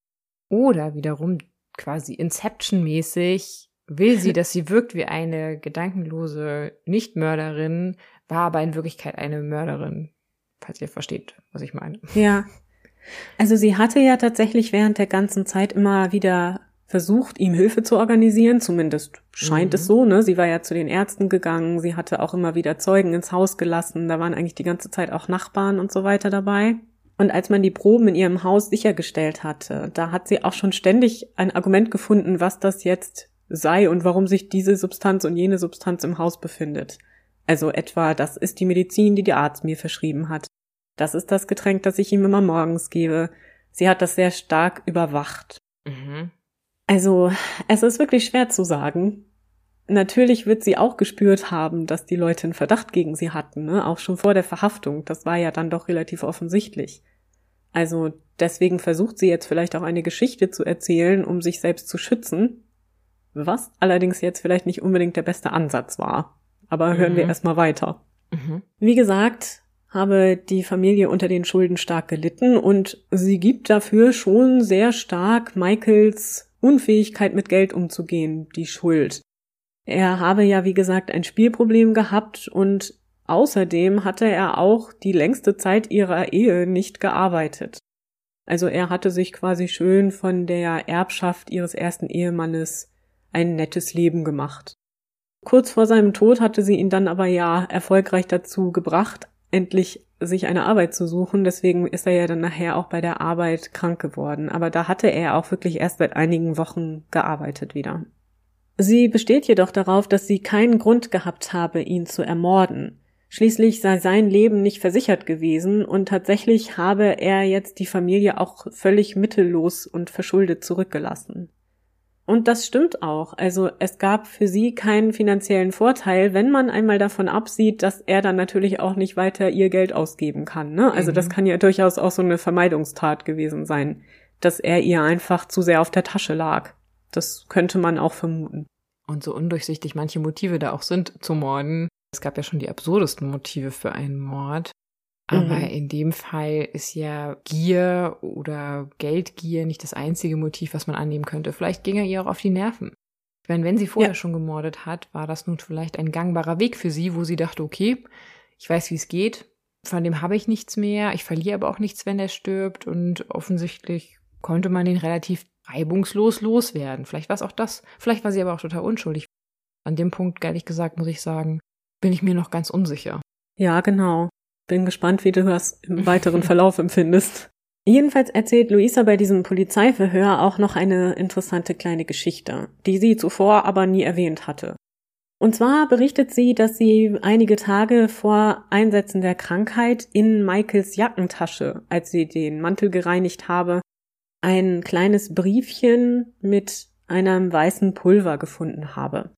Oder wiederum quasi Inception-mäßig will sie, dass sie wirkt wie eine gedankenlose Nichtmörderin, war aber in Wirklichkeit eine Mörderin, falls ihr versteht, was ich meine. Ja. Also sie hatte ja tatsächlich während der ganzen Zeit immer wieder versucht, ihm Hilfe zu organisieren, zumindest scheint mhm. es so, ne? Sie war ja zu den Ärzten gegangen, sie hatte auch immer wieder Zeugen ins Haus gelassen, da waren eigentlich die ganze Zeit auch Nachbarn und so weiter dabei. Und als man die Proben in ihrem Haus sichergestellt hatte, da hat sie auch schon ständig ein Argument gefunden, was das jetzt sei und warum sich diese Substanz und jene Substanz im Haus befindet. Also etwa, das ist die Medizin, die der Arzt mir verschrieben hat. Das ist das Getränk, das ich ihm immer morgens gebe. Sie hat das sehr stark überwacht. Mhm. Also, es ist wirklich schwer zu sagen. Natürlich wird sie auch gespürt haben, dass die Leute einen Verdacht gegen sie hatten, ne? auch schon vor der Verhaftung. Das war ja dann doch relativ offensichtlich. Also deswegen versucht sie jetzt vielleicht auch eine Geschichte zu erzählen, um sich selbst zu schützen, was allerdings jetzt vielleicht nicht unbedingt der beste Ansatz war. Aber hören mhm. wir erstmal weiter. Mhm. Wie gesagt, habe die Familie unter den Schulden stark gelitten und sie gibt dafür schon sehr stark Michaels Unfähigkeit mit Geld umzugehen die Schuld. Er habe ja, wie gesagt, ein Spielproblem gehabt und außerdem hatte er auch die längste Zeit ihrer Ehe nicht gearbeitet. Also er hatte sich quasi schön von der Erbschaft ihres ersten Ehemannes ein nettes Leben gemacht. Kurz vor seinem Tod hatte sie ihn dann aber ja erfolgreich dazu gebracht, endlich sich eine Arbeit zu suchen. Deswegen ist er ja dann nachher auch bei der Arbeit krank geworden. Aber da hatte er auch wirklich erst seit einigen Wochen gearbeitet wieder. Sie besteht jedoch darauf, dass sie keinen Grund gehabt habe, ihn zu ermorden. Schließlich sei sein Leben nicht versichert gewesen und tatsächlich habe er jetzt die Familie auch völlig mittellos und verschuldet zurückgelassen. Und das stimmt auch. Also es gab für sie keinen finanziellen Vorteil, wenn man einmal davon absieht, dass er dann natürlich auch nicht weiter ihr Geld ausgeben kann. Ne? Also mhm. das kann ja durchaus auch so eine Vermeidungstat gewesen sein, dass er ihr einfach zu sehr auf der Tasche lag. Das könnte man auch vermuten. Und so undurchsichtig manche Motive da auch sind zu morden. Es gab ja schon die absurdesten Motive für einen Mord. Aber mhm. in dem Fall ist ja Gier oder Geldgier nicht das einzige Motiv, was man annehmen könnte. Vielleicht ging er ihr auch auf die Nerven. Ich meine, wenn sie vorher ja. schon gemordet hat, war das nun vielleicht ein gangbarer Weg für sie, wo sie dachte, okay, ich weiß, wie es geht, von dem habe ich nichts mehr, ich verliere aber auch nichts, wenn er stirbt und offensichtlich konnte man den relativ reibungslos loswerden. Vielleicht war es auch das, vielleicht war sie aber auch total unschuldig. An dem Punkt, ehrlich gesagt, muss ich sagen, bin ich mir noch ganz unsicher. Ja, genau. Bin gespannt, wie du das im weiteren Verlauf empfindest. Jedenfalls erzählt Luisa bei diesem Polizeiverhör auch noch eine interessante kleine Geschichte, die sie zuvor aber nie erwähnt hatte. Und zwar berichtet sie, dass sie einige Tage vor Einsetzen der Krankheit in Michaels Jackentasche, als sie den Mantel gereinigt habe, ein kleines Briefchen mit einem weißen Pulver gefunden habe.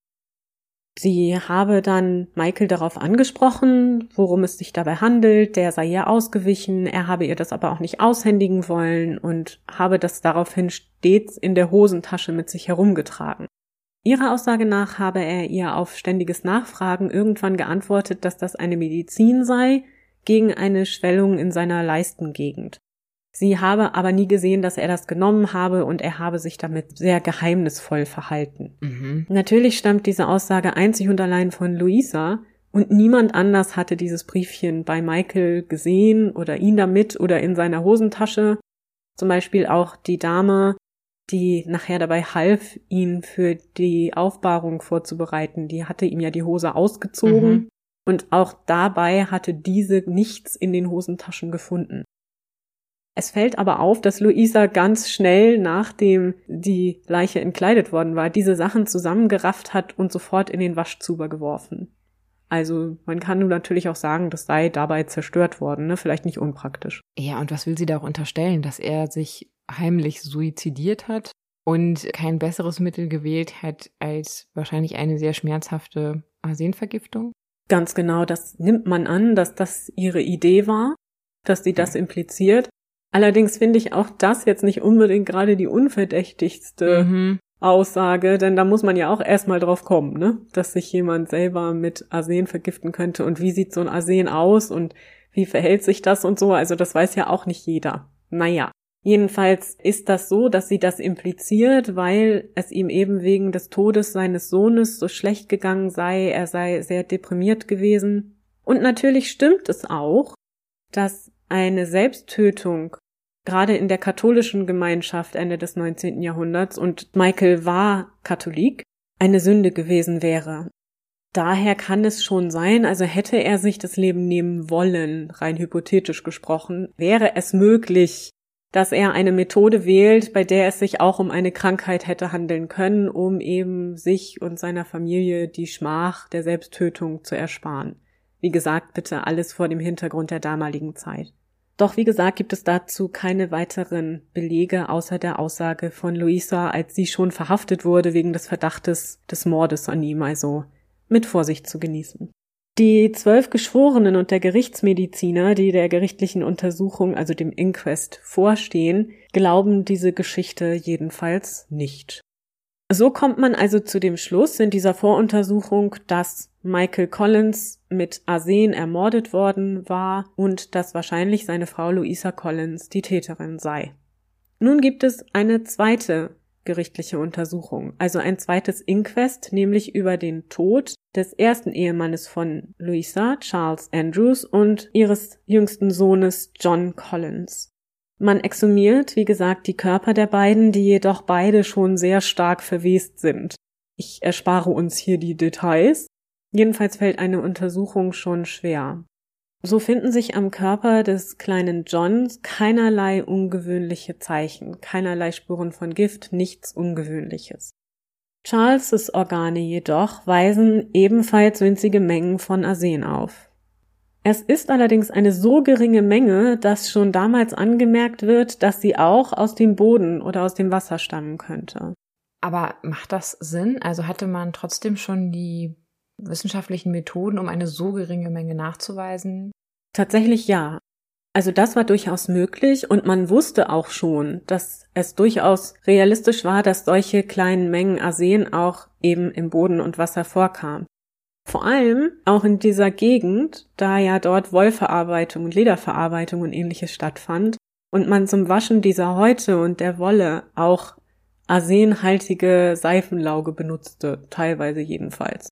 Sie habe dann Michael darauf angesprochen, worum es sich dabei handelt, der sei ihr ausgewichen, er habe ihr das aber auch nicht aushändigen wollen und habe das daraufhin stets in der Hosentasche mit sich herumgetragen. Ihrer Aussage nach habe er ihr auf ständiges Nachfragen irgendwann geantwortet, dass das eine Medizin sei gegen eine Schwellung in seiner Leistengegend. Sie habe aber nie gesehen, dass er das genommen habe und er habe sich damit sehr geheimnisvoll verhalten. Mhm. Natürlich stammt diese Aussage einzig und allein von Luisa und niemand anders hatte dieses Briefchen bei Michael gesehen oder ihn damit oder in seiner Hosentasche. Zum Beispiel auch die Dame, die nachher dabei half, ihn für die Aufbahrung vorzubereiten. Die hatte ihm ja die Hose ausgezogen mhm. und auch dabei hatte diese nichts in den Hosentaschen gefunden. Es fällt aber auf, dass Luisa ganz schnell, nachdem die Leiche entkleidet worden war, diese Sachen zusammengerafft hat und sofort in den Waschzuber geworfen. Also man kann nun natürlich auch sagen, das sei dabei zerstört worden, ne? Vielleicht nicht unpraktisch. Ja, und was will sie da auch unterstellen, dass er sich heimlich suizidiert hat und kein besseres Mittel gewählt hat als wahrscheinlich eine sehr schmerzhafte Arsenvergiftung? Ganz genau, das nimmt man an, dass das ihre Idee war, dass sie das impliziert. Allerdings finde ich auch das jetzt nicht unbedingt gerade die unverdächtigste mhm. Aussage, denn da muss man ja auch erstmal drauf kommen, ne? Dass sich jemand selber mit Arsen vergiften könnte und wie sieht so ein Arsen aus und wie verhält sich das und so, also das weiß ja auch nicht jeder. Naja. Jedenfalls ist das so, dass sie das impliziert, weil es ihm eben wegen des Todes seines Sohnes so schlecht gegangen sei, er sei sehr deprimiert gewesen. Und natürlich stimmt es auch, dass eine Selbsttötung gerade in der katholischen Gemeinschaft Ende des 19. Jahrhunderts und Michael war Katholik, eine Sünde gewesen wäre. Daher kann es schon sein, also hätte er sich das Leben nehmen wollen, rein hypothetisch gesprochen, wäre es möglich, dass er eine Methode wählt, bei der es sich auch um eine Krankheit hätte handeln können, um eben sich und seiner Familie die Schmach der Selbsttötung zu ersparen. Wie gesagt, bitte alles vor dem Hintergrund der damaligen Zeit. Doch wie gesagt, gibt es dazu keine weiteren Belege außer der Aussage von Luisa, als sie schon verhaftet wurde wegen des Verdachtes des Mordes an ihm, also mit Vorsicht zu genießen. Die zwölf Geschworenen und der Gerichtsmediziner, die der gerichtlichen Untersuchung, also dem Inquest, vorstehen, glauben diese Geschichte jedenfalls nicht. So kommt man also zu dem Schluss in dieser Voruntersuchung, dass Michael Collins mit Arsen ermordet worden war und dass wahrscheinlich seine Frau Louisa Collins die Täterin sei. Nun gibt es eine zweite gerichtliche Untersuchung, also ein zweites Inquest, nämlich über den Tod des ersten Ehemannes von Louisa, Charles Andrews, und ihres jüngsten Sohnes John Collins. Man exhumiert, wie gesagt, die Körper der beiden, die jedoch beide schon sehr stark verwest sind. Ich erspare uns hier die Details. Jedenfalls fällt eine Untersuchung schon schwer. So finden sich am Körper des kleinen Johns keinerlei ungewöhnliche Zeichen, keinerlei Spuren von Gift, nichts Ungewöhnliches. Charleses Organe jedoch weisen ebenfalls winzige Mengen von Arsen auf. Es ist allerdings eine so geringe Menge, dass schon damals angemerkt wird, dass sie auch aus dem Boden oder aus dem Wasser stammen könnte. Aber macht das Sinn? Also hatte man trotzdem schon die wissenschaftlichen Methoden, um eine so geringe Menge nachzuweisen? Tatsächlich ja. Also das war durchaus möglich und man wusste auch schon, dass es durchaus realistisch war, dass solche kleinen Mengen Arsen auch eben im Boden und Wasser vorkamen. Vor allem auch in dieser Gegend, da ja dort Wollverarbeitung und Lederverarbeitung und ähnliches stattfand und man zum Waschen dieser Häute und der Wolle auch arsenhaltige Seifenlauge benutzte, teilweise jedenfalls.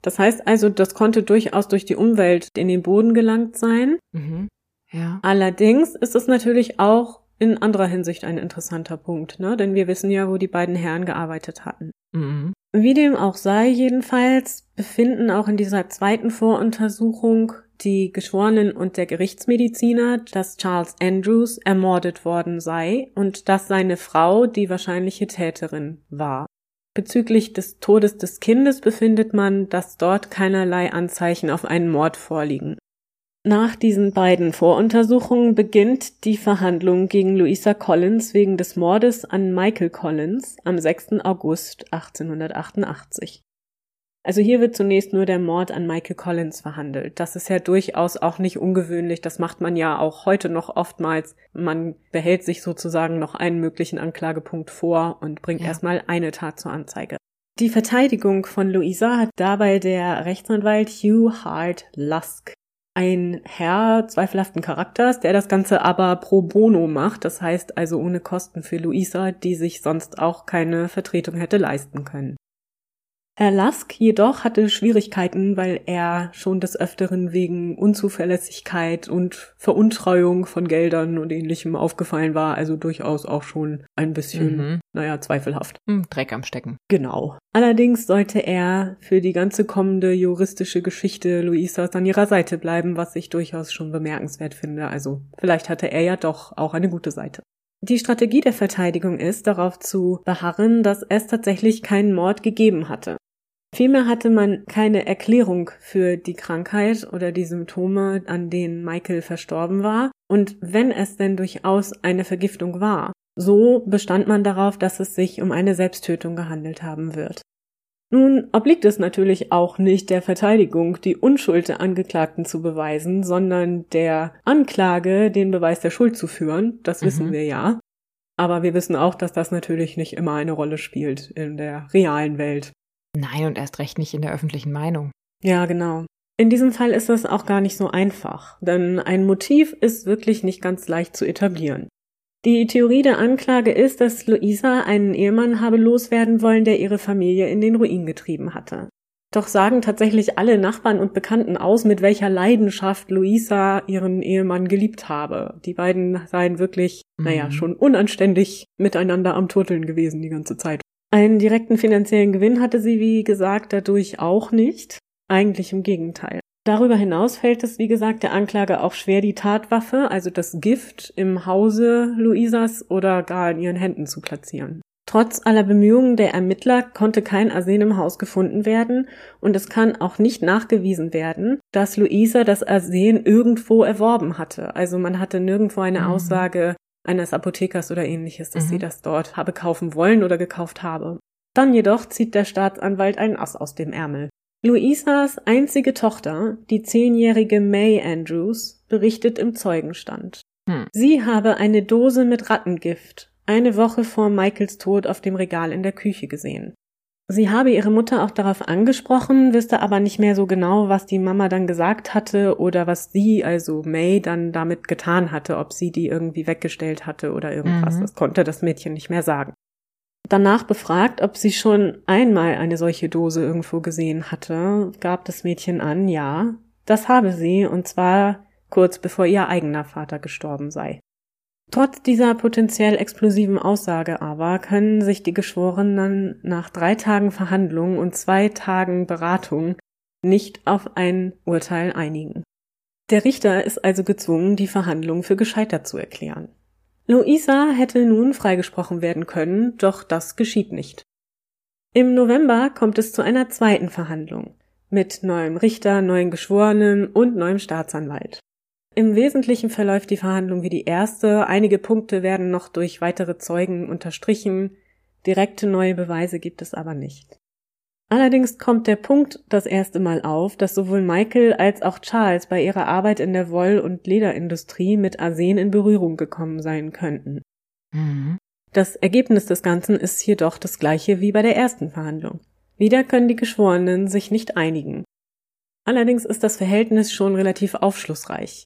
Das heißt also, das konnte durchaus durch die Umwelt in den Boden gelangt sein. Mhm. Ja. Allerdings ist es natürlich auch in anderer Hinsicht ein interessanter Punkt, ne? Denn wir wissen ja, wo die beiden Herren gearbeitet hatten. Mhm. Wie dem auch sei, jedenfalls befinden auch in dieser zweiten Voruntersuchung die Geschworenen und der Gerichtsmediziner, dass Charles Andrews ermordet worden sei und dass seine Frau die wahrscheinliche Täterin war. Bezüglich des Todes des Kindes befindet man, dass dort keinerlei Anzeichen auf einen Mord vorliegen. Nach diesen beiden Voruntersuchungen beginnt die Verhandlung gegen Louisa Collins wegen des Mordes an Michael Collins am 6. August 1888. Also hier wird zunächst nur der Mord an Michael Collins verhandelt. Das ist ja durchaus auch nicht ungewöhnlich. Das macht man ja auch heute noch oftmals. Man behält sich sozusagen noch einen möglichen Anklagepunkt vor und bringt ja. erstmal eine Tat zur Anzeige. Die Verteidigung von Louisa hat dabei der Rechtsanwalt Hugh Hart Lusk ein Herr zweifelhaften Charakters, der das Ganze aber pro bono macht, das heißt also ohne Kosten für Luisa, die sich sonst auch keine Vertretung hätte leisten können. Herr Lusk jedoch hatte Schwierigkeiten, weil er schon des Öfteren wegen Unzuverlässigkeit und Veruntreuung von Geldern und ähnlichem aufgefallen war, also durchaus auch schon ein bisschen, mhm. naja, zweifelhaft. Hm, Dreck am Stecken. Genau. Allerdings sollte er für die ganze kommende juristische Geschichte Luisas an ihrer Seite bleiben, was ich durchaus schon bemerkenswert finde. Also vielleicht hatte er ja doch auch eine gute Seite. Die Strategie der Verteidigung ist, darauf zu beharren, dass es tatsächlich keinen Mord gegeben hatte. Vielmehr hatte man keine Erklärung für die Krankheit oder die Symptome, an denen Michael verstorben war. Und wenn es denn durchaus eine Vergiftung war, so bestand man darauf, dass es sich um eine Selbsttötung gehandelt haben wird. Nun obliegt es natürlich auch nicht der Verteidigung, die Unschuld der Angeklagten zu beweisen, sondern der Anklage, den Beweis der Schuld zu führen. Das mhm. wissen wir ja. Aber wir wissen auch, dass das natürlich nicht immer eine Rolle spielt in der realen Welt. Nein, und erst recht nicht in der öffentlichen Meinung. Ja, genau. In diesem Fall ist das auch gar nicht so einfach, denn ein Motiv ist wirklich nicht ganz leicht zu etablieren. Die Theorie der Anklage ist, dass Luisa einen Ehemann habe loswerden wollen, der ihre Familie in den Ruin getrieben hatte. Doch sagen tatsächlich alle Nachbarn und Bekannten aus, mit welcher Leidenschaft Luisa ihren Ehemann geliebt habe. Die beiden seien wirklich, mhm. naja, schon unanständig miteinander am Turteln gewesen die ganze Zeit. Einen direkten finanziellen Gewinn hatte sie, wie gesagt, dadurch auch nicht. Eigentlich im Gegenteil. Darüber hinaus fällt es, wie gesagt, der Anklage auch schwer, die Tatwaffe, also das Gift, im Hause Luisas oder gar in ihren Händen zu platzieren. Trotz aller Bemühungen der Ermittler konnte kein Arsen im Haus gefunden werden und es kann auch nicht nachgewiesen werden, dass Luisa das Arsen irgendwo erworben hatte. Also man hatte nirgendwo eine mhm. Aussage eines Apothekers oder ähnliches, dass mhm. sie das dort habe kaufen wollen oder gekauft habe. Dann jedoch zieht der Staatsanwalt einen Ass aus dem Ärmel. Luisas einzige Tochter, die zehnjährige May Andrews, berichtet im Zeugenstand. Hm. Sie habe eine Dose mit Rattengift eine Woche vor Michaels Tod auf dem Regal in der Küche gesehen. Sie habe ihre Mutter auch darauf angesprochen, wüsste aber nicht mehr so genau, was die Mama dann gesagt hatte oder was sie, also May, dann damit getan hatte, ob sie die irgendwie weggestellt hatte oder irgendwas. Mhm. Das konnte das Mädchen nicht mehr sagen. Danach befragt, ob sie schon einmal eine solche Dose irgendwo gesehen hatte, gab das Mädchen an, ja, das habe sie, und zwar kurz bevor ihr eigener Vater gestorben sei. Trotz dieser potenziell explosiven Aussage aber können sich die Geschworenen nach drei Tagen Verhandlung und zwei Tagen Beratung nicht auf ein Urteil einigen. Der Richter ist also gezwungen, die Verhandlung für gescheitert zu erklären. Luisa hätte nun freigesprochen werden können, doch das geschieht nicht. Im November kommt es zu einer zweiten Verhandlung mit neuem Richter, neuen Geschworenen und neuem Staatsanwalt. Im Wesentlichen verläuft die Verhandlung wie die erste. Einige Punkte werden noch durch weitere Zeugen unterstrichen. Direkte neue Beweise gibt es aber nicht. Allerdings kommt der Punkt das erste Mal auf, dass sowohl Michael als auch Charles bei ihrer Arbeit in der Woll- und Lederindustrie mit Arsen in Berührung gekommen sein könnten. Mhm. Das Ergebnis des Ganzen ist jedoch das gleiche wie bei der ersten Verhandlung. Wieder können die Geschworenen sich nicht einigen. Allerdings ist das Verhältnis schon relativ aufschlussreich.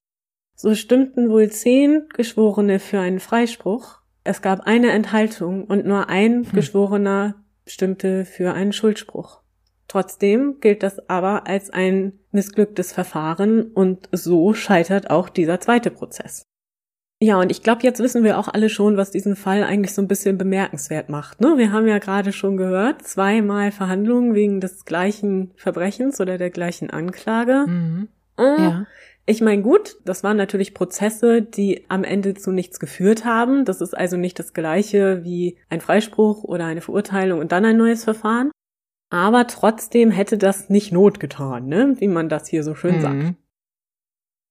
So stimmten wohl zehn Geschworene für einen Freispruch. Es gab eine Enthaltung und nur ein hm. Geschworener stimmte für einen Schuldspruch. Trotzdem gilt das aber als ein missglücktes Verfahren und so scheitert auch dieser zweite Prozess. Ja, und ich glaube, jetzt wissen wir auch alle schon, was diesen Fall eigentlich so ein bisschen bemerkenswert macht. Ne? Wir haben ja gerade schon gehört, zweimal Verhandlungen wegen des gleichen Verbrechens oder der gleichen Anklage. Mhm. Ja. Ich meine, gut, das waren natürlich Prozesse, die am Ende zu nichts geführt haben. Das ist also nicht das gleiche wie ein Freispruch oder eine Verurteilung und dann ein neues Verfahren. Aber trotzdem hätte das nicht Not getan, ne? wie man das hier so schön mhm. sagt.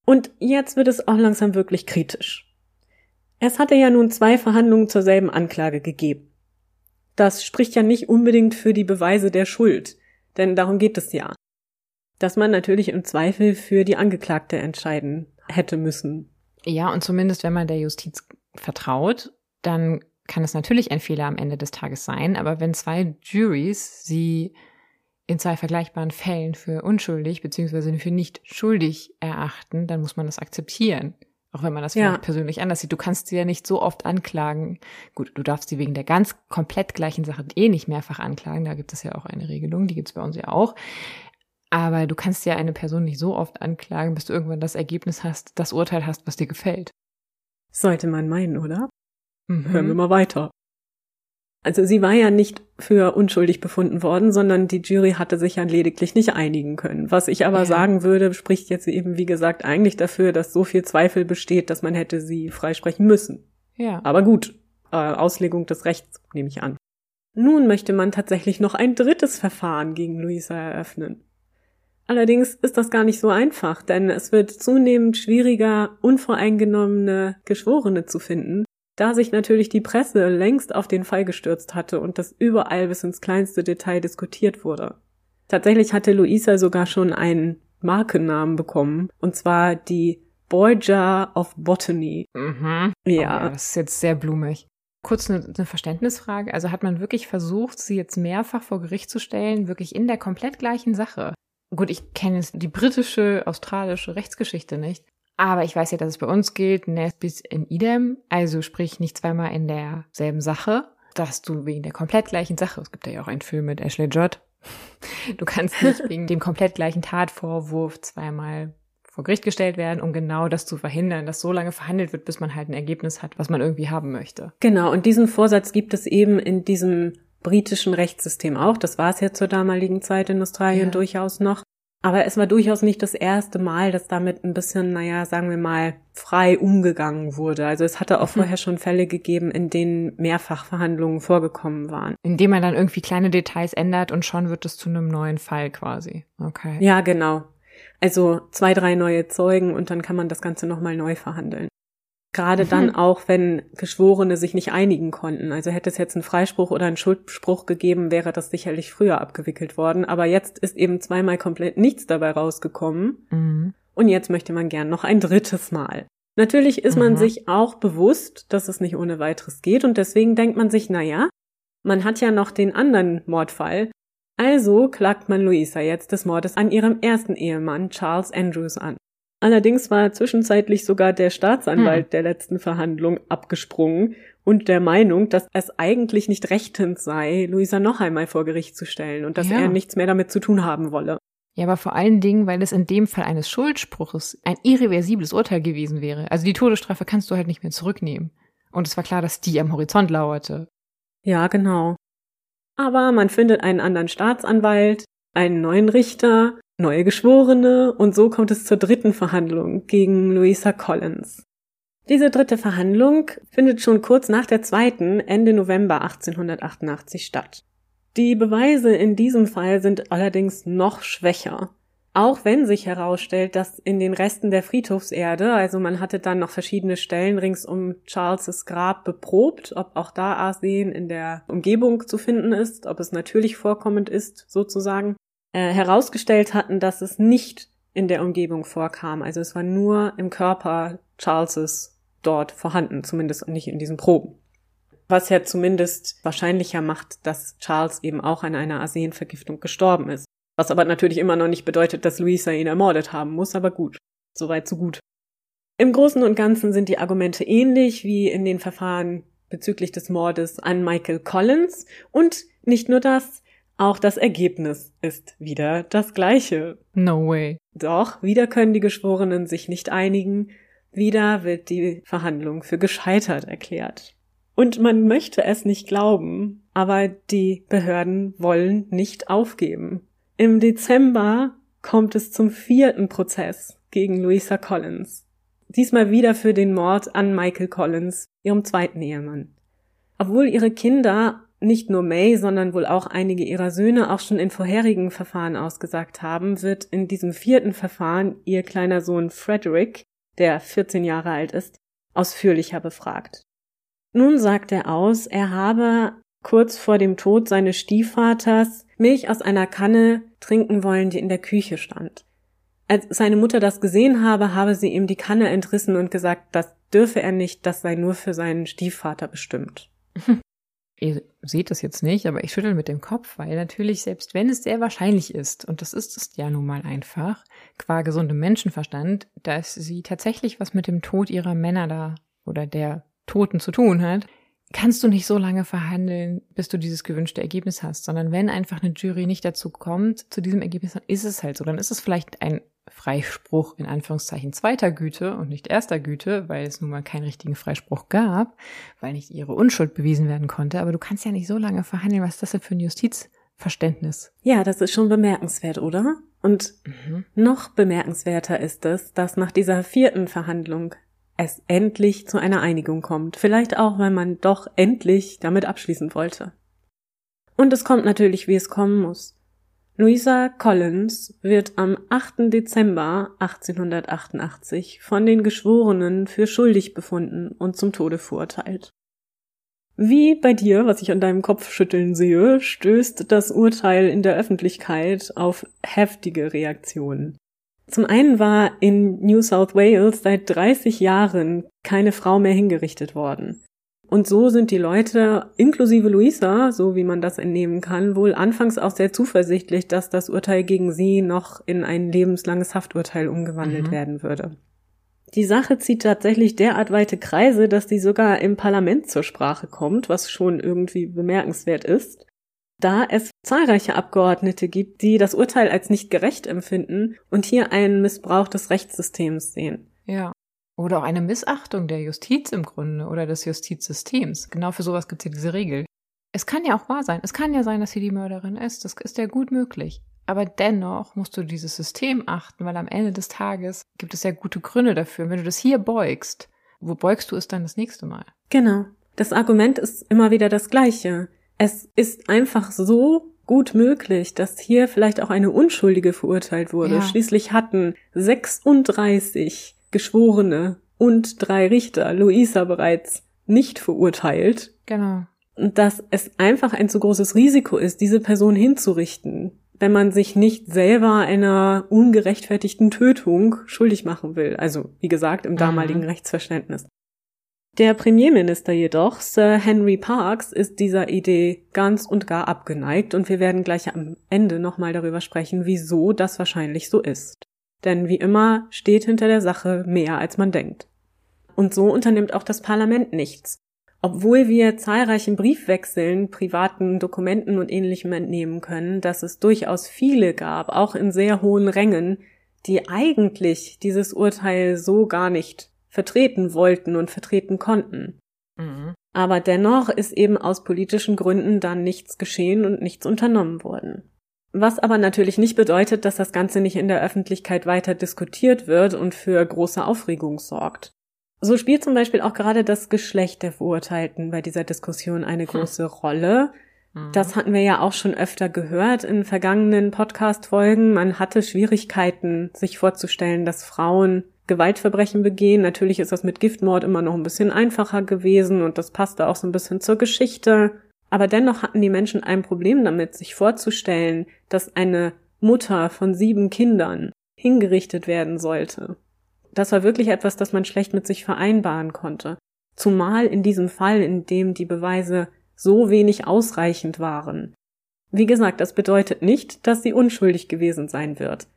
Und jetzt wird es auch langsam wirklich kritisch. Es hatte ja nun zwei Verhandlungen zur selben Anklage gegeben. Das spricht ja nicht unbedingt für die Beweise der Schuld, denn darum geht es ja dass man natürlich im Zweifel für die Angeklagte entscheiden hätte müssen. Ja, und zumindest wenn man der Justiz vertraut, dann kann es natürlich ein Fehler am Ende des Tages sein, aber wenn zwei Juries sie in zwei vergleichbaren Fällen für unschuldig bzw. für nicht schuldig erachten, dann muss man das akzeptieren. Auch wenn man das ja. persönlich anders sieht. Du kannst sie ja nicht so oft anklagen. Gut, du darfst sie wegen der ganz komplett gleichen Sache eh nicht mehrfach anklagen. Da gibt es ja auch eine Regelung, die gibt es bei uns ja auch. Aber du kannst ja eine Person nicht so oft anklagen, bis du irgendwann das Ergebnis hast, das Urteil hast, was dir gefällt. Sollte man meinen, oder? Mhm. Hören wir mal weiter. Also sie war ja nicht für unschuldig befunden worden, sondern die Jury hatte sich ja lediglich nicht einigen können. Was ich aber ja. sagen würde, spricht jetzt eben, wie gesagt, eigentlich dafür, dass so viel Zweifel besteht, dass man hätte sie freisprechen müssen. Ja. Aber gut, äh, Auslegung des Rechts nehme ich an. Nun möchte man tatsächlich noch ein drittes Verfahren gegen Luisa eröffnen. Allerdings ist das gar nicht so einfach, denn es wird zunehmend schwieriger, unvoreingenommene Geschworene zu finden, da sich natürlich die Presse längst auf den Fall gestürzt hatte und das überall bis ins kleinste Detail diskutiert wurde. Tatsächlich hatte Luisa sogar schon einen Markennamen bekommen, und zwar die Borgia of Botany. Mhm. Ja. Oh, das ist jetzt sehr blumig. Kurz eine, eine, Verständnisfrage. Also hat man wirklich versucht, sie jetzt mehrfach vor Gericht zu stellen, wirklich in der komplett gleichen Sache? Gut, ich kenne jetzt die britische, australische Rechtsgeschichte nicht, Aber ich weiß ja, dass es bei uns gilt, ne bis in idem, also sprich nicht zweimal in derselben Sache, dass du wegen der komplett gleichen Sache, es gibt ja auch einen Film mit Ashley Judd, du kannst nicht wegen dem komplett gleichen Tatvorwurf zweimal vor Gericht gestellt werden, um genau das zu verhindern, dass so lange verhandelt wird, bis man halt ein Ergebnis hat, was man irgendwie haben möchte. Genau, und diesen Vorsatz gibt es eben in diesem britischen Rechtssystem auch. Das war es ja zur damaligen Zeit in Australien ja. durchaus noch. Aber es war durchaus nicht das erste Mal, dass damit ein bisschen, naja, sagen wir mal, frei umgegangen wurde. Also es hatte auch mhm. vorher schon Fälle gegeben, in denen Mehrfachverhandlungen vorgekommen waren. Indem man dann irgendwie kleine Details ändert und schon wird es zu einem neuen Fall quasi. Okay. Ja, genau. Also zwei, drei neue Zeugen und dann kann man das Ganze nochmal neu verhandeln. Gerade dann mhm. auch, wenn Geschworene sich nicht einigen konnten. Also hätte es jetzt einen Freispruch oder einen Schuldspruch gegeben, wäre das sicherlich früher abgewickelt worden. Aber jetzt ist eben zweimal komplett nichts dabei rausgekommen. Mhm. Und jetzt möchte man gern noch ein drittes Mal. Natürlich ist mhm. man sich auch bewusst, dass es nicht ohne weiteres geht. Und deswegen denkt man sich, na ja, man hat ja noch den anderen Mordfall. Also klagt man Luisa jetzt des Mordes an ihrem ersten Ehemann Charles Andrews an. Allerdings war zwischenzeitlich sogar der Staatsanwalt hm. der letzten Verhandlung abgesprungen und der Meinung, dass es eigentlich nicht rechtens sei, Luisa noch einmal vor Gericht zu stellen und dass ja. er nichts mehr damit zu tun haben wolle. Ja, aber vor allen Dingen, weil es in dem Fall eines Schuldspruches ein irreversibles Urteil gewesen wäre. Also die Todesstrafe kannst du halt nicht mehr zurücknehmen. Und es war klar, dass die am Horizont lauerte. Ja, genau. Aber man findet einen anderen Staatsanwalt, einen neuen Richter neue Geschworene und so kommt es zur dritten Verhandlung gegen Louisa Collins. Diese dritte Verhandlung findet schon kurz nach der zweiten Ende November 1888 statt. Die Beweise in diesem Fall sind allerdings noch schwächer. Auch wenn sich herausstellt, dass in den Resten der Friedhofserde, also man hatte dann noch verschiedene Stellen rings um Charles' Grab beprobt, ob auch da Arsen in der Umgebung zu finden ist, ob es natürlich vorkommend ist, sozusagen äh, herausgestellt hatten, dass es nicht in der Umgebung vorkam. Also es war nur im Körper Charleses dort vorhanden, zumindest nicht in diesen Proben. Was ja zumindest wahrscheinlicher macht, dass Charles eben auch an einer Arsenvergiftung gestorben ist. Was aber natürlich immer noch nicht bedeutet, dass Louisa ihn ermordet haben muss, aber gut. Soweit so gut. Im Großen und Ganzen sind die Argumente ähnlich wie in den Verfahren bezüglich des Mordes an Michael Collins und nicht nur das, auch das Ergebnis ist wieder das gleiche. No way. Doch, wieder können die Geschworenen sich nicht einigen, wieder wird die Verhandlung für gescheitert erklärt. Und man möchte es nicht glauben, aber die Behörden wollen nicht aufgeben. Im Dezember kommt es zum vierten Prozess gegen Louisa Collins. Diesmal wieder für den Mord an Michael Collins, ihrem zweiten Ehemann. Obwohl ihre Kinder nicht nur May, sondern wohl auch einige ihrer Söhne auch schon in vorherigen Verfahren ausgesagt haben, wird in diesem vierten Verfahren ihr kleiner Sohn Frederick, der 14 Jahre alt ist, ausführlicher befragt. Nun sagt er aus, er habe kurz vor dem Tod seines Stiefvaters Milch aus einer Kanne trinken wollen, die in der Küche stand. Als seine Mutter das gesehen habe, habe sie ihm die Kanne entrissen und gesagt, das dürfe er nicht, das sei nur für seinen Stiefvater bestimmt. Ihr seht das jetzt nicht, aber ich schüttel mit dem Kopf, weil natürlich, selbst wenn es sehr wahrscheinlich ist, und das ist es ja nun mal einfach, qua gesundem Menschenverstand, dass sie tatsächlich was mit dem Tod ihrer Männer da oder der Toten zu tun hat, kannst du nicht so lange verhandeln, bis du dieses gewünschte Ergebnis hast, sondern wenn einfach eine Jury nicht dazu kommt, zu diesem Ergebnis, dann ist es halt so. Dann ist es vielleicht ein Freispruch in Anführungszeichen zweiter Güte und nicht erster Güte, weil es nun mal keinen richtigen Freispruch gab, weil nicht ihre Unschuld bewiesen werden konnte. Aber du kannst ja nicht so lange verhandeln. Was ist das denn für ein Justizverständnis? Ja, das ist schon bemerkenswert, oder? Und mhm. noch bemerkenswerter ist es, dass nach dieser vierten Verhandlung es endlich zu einer Einigung kommt. Vielleicht auch, weil man doch endlich damit abschließen wollte. Und es kommt natürlich, wie es kommen muss. Louisa Collins wird am 8. Dezember 1888 von den Geschworenen für schuldig befunden und zum Tode verurteilt. Wie bei dir, was ich an deinem Kopf schütteln sehe, stößt das Urteil in der Öffentlichkeit auf heftige Reaktionen. Zum einen war in New South Wales seit 30 Jahren keine Frau mehr hingerichtet worden. Und so sind die Leute, inklusive Luisa, so wie man das entnehmen kann, wohl anfangs auch sehr zuversichtlich, dass das Urteil gegen sie noch in ein lebenslanges Hafturteil umgewandelt mhm. werden würde. Die Sache zieht tatsächlich derart weite Kreise, dass die sogar im Parlament zur Sprache kommt, was schon irgendwie bemerkenswert ist. Da es zahlreiche Abgeordnete gibt, die das Urteil als nicht gerecht empfinden und hier einen Missbrauch des Rechtssystems sehen. Ja. Oder auch eine Missachtung der Justiz im Grunde oder des Justizsystems. Genau für sowas gibt es ja diese Regel. Es kann ja auch wahr sein. Es kann ja sein, dass sie die Mörderin ist. Das ist ja gut möglich. Aber dennoch musst du dieses System achten, weil am Ende des Tages gibt es ja gute Gründe dafür. Und wenn du das hier beugst, wo beugst du es dann das nächste Mal? Genau. Das Argument ist immer wieder das gleiche. Es ist einfach so gut möglich, dass hier vielleicht auch eine Unschuldige verurteilt wurde. Ja. Schließlich hatten 36 Geschworene und drei Richter Luisa bereits nicht verurteilt. Genau. Und dass es einfach ein zu großes Risiko ist, diese Person hinzurichten wenn man sich nicht selber einer ungerechtfertigten Tötung schuldig machen will. Also, wie gesagt, im damaligen mhm. Rechtsverständnis. Der Premierminister jedoch, Sir Henry Parkes, ist dieser Idee ganz und gar abgeneigt und wir werden gleich am Ende nochmal darüber sprechen, wieso das wahrscheinlich so ist. Denn wie immer steht hinter der Sache mehr als man denkt. Und so unternimmt auch das Parlament nichts obwohl wir zahlreichen Briefwechseln, privaten Dokumenten und ähnlichem entnehmen können, dass es durchaus viele gab, auch in sehr hohen Rängen, die eigentlich dieses Urteil so gar nicht vertreten wollten und vertreten konnten. Mhm. Aber dennoch ist eben aus politischen Gründen dann nichts geschehen und nichts unternommen worden. Was aber natürlich nicht bedeutet, dass das Ganze nicht in der Öffentlichkeit weiter diskutiert wird und für große Aufregung sorgt. So spielt zum Beispiel auch gerade das Geschlecht der Verurteilten bei dieser Diskussion eine hm. große hm. Rolle. Das hatten wir ja auch schon öfter gehört in vergangenen Podcast-Folgen. Man hatte Schwierigkeiten, sich vorzustellen, dass Frauen Gewaltverbrechen begehen. Natürlich ist das mit Giftmord immer noch ein bisschen einfacher gewesen und das passte auch so ein bisschen zur Geschichte. Aber dennoch hatten die Menschen ein Problem damit, sich vorzustellen, dass eine Mutter von sieben Kindern hingerichtet werden sollte. Das war wirklich etwas, das man schlecht mit sich vereinbaren konnte. Zumal in diesem Fall, in dem die Beweise so wenig ausreichend waren. Wie gesagt, das bedeutet nicht, dass sie unschuldig gewesen sein wird.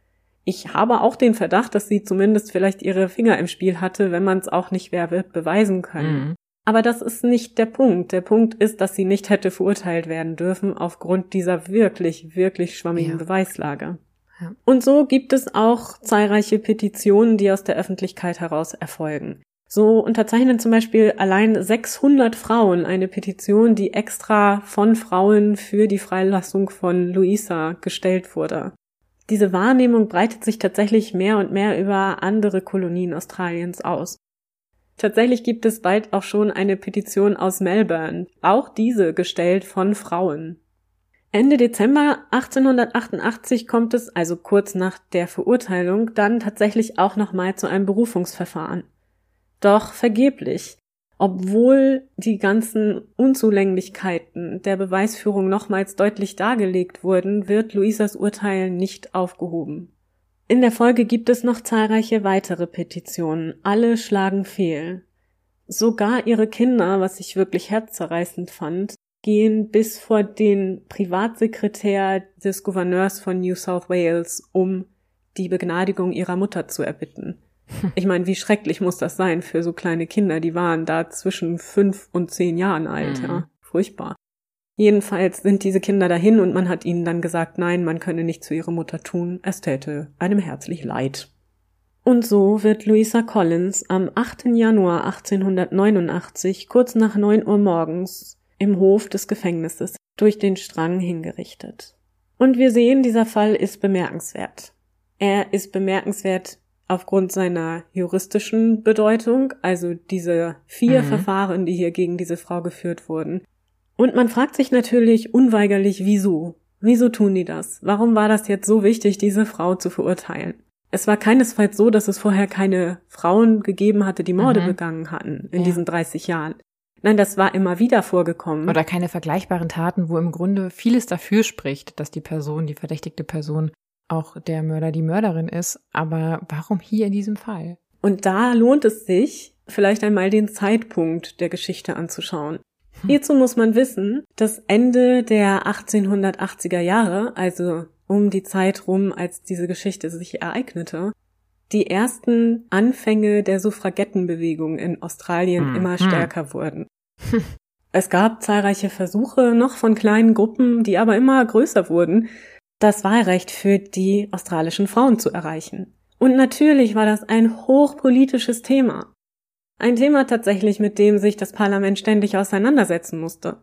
Ich habe auch den Verdacht, dass sie zumindest vielleicht ihre Finger im Spiel hatte, wenn man es auch nicht wer wird beweisen können. Mhm. Aber das ist nicht der Punkt. Der Punkt ist, dass sie nicht hätte verurteilt werden dürfen aufgrund dieser wirklich, wirklich schwammigen ja. Beweislage. Und so gibt es auch zahlreiche Petitionen, die aus der Öffentlichkeit heraus erfolgen. So unterzeichnen zum Beispiel allein 600 Frauen eine Petition, die extra von Frauen für die Freilassung von Luisa gestellt wurde. Diese Wahrnehmung breitet sich tatsächlich mehr und mehr über andere Kolonien Australiens aus. Tatsächlich gibt es bald auch schon eine Petition aus Melbourne, auch diese gestellt von Frauen. Ende Dezember 1888 kommt es, also kurz nach der Verurteilung, dann tatsächlich auch nochmal zu einem Berufungsverfahren. Doch vergeblich. Obwohl die ganzen Unzulänglichkeiten der Beweisführung nochmals deutlich dargelegt wurden, wird Luisas Urteil nicht aufgehoben. In der Folge gibt es noch zahlreiche weitere Petitionen. Alle schlagen fehl. Sogar ihre Kinder, was ich wirklich herzzerreißend fand, gehen bis vor den Privatsekretär des Gouverneurs von New South Wales, um die Begnadigung ihrer Mutter zu erbitten. Ich meine, wie schrecklich muss das sein für so kleine Kinder? Die waren da zwischen fünf und zehn Jahren alt, mhm. ja. Furchtbar. Jedenfalls sind diese Kinder dahin und man hat ihnen dann gesagt, nein, man könne nichts zu ihrer Mutter tun, es täte einem herzlich leid. Und so wird Louisa Collins am 8. Januar 1889 kurz nach neun Uhr morgens im Hof des Gefängnisses durch den Strang hingerichtet. Und wir sehen, dieser Fall ist bemerkenswert. Er ist bemerkenswert aufgrund seiner juristischen Bedeutung, also diese vier mhm. Verfahren, die hier gegen diese Frau geführt wurden. Und man fragt sich natürlich unweigerlich, wieso? Wieso tun die das? Warum war das jetzt so wichtig, diese Frau zu verurteilen? Es war keinesfalls so, dass es vorher keine Frauen gegeben hatte, die Morde mhm. begangen hatten in ja. diesen 30 Jahren. Nein, das war immer wieder vorgekommen. Oder keine vergleichbaren Taten, wo im Grunde vieles dafür spricht, dass die Person, die verdächtigte Person, auch der Mörder, die Mörderin ist. Aber warum hier in diesem Fall? Und da lohnt es sich, vielleicht einmal den Zeitpunkt der Geschichte anzuschauen. Hm. Hierzu muss man wissen, dass Ende der 1880er Jahre, also um die Zeit rum, als diese Geschichte sich ereignete, die ersten Anfänge der Suffragettenbewegung in Australien Mhm. immer stärker wurden. Es gab zahlreiche Versuche noch von kleinen Gruppen, die aber immer größer wurden, das Wahlrecht für die australischen Frauen zu erreichen. Und natürlich war das ein hochpolitisches Thema. Ein Thema tatsächlich, mit dem sich das Parlament ständig auseinandersetzen musste.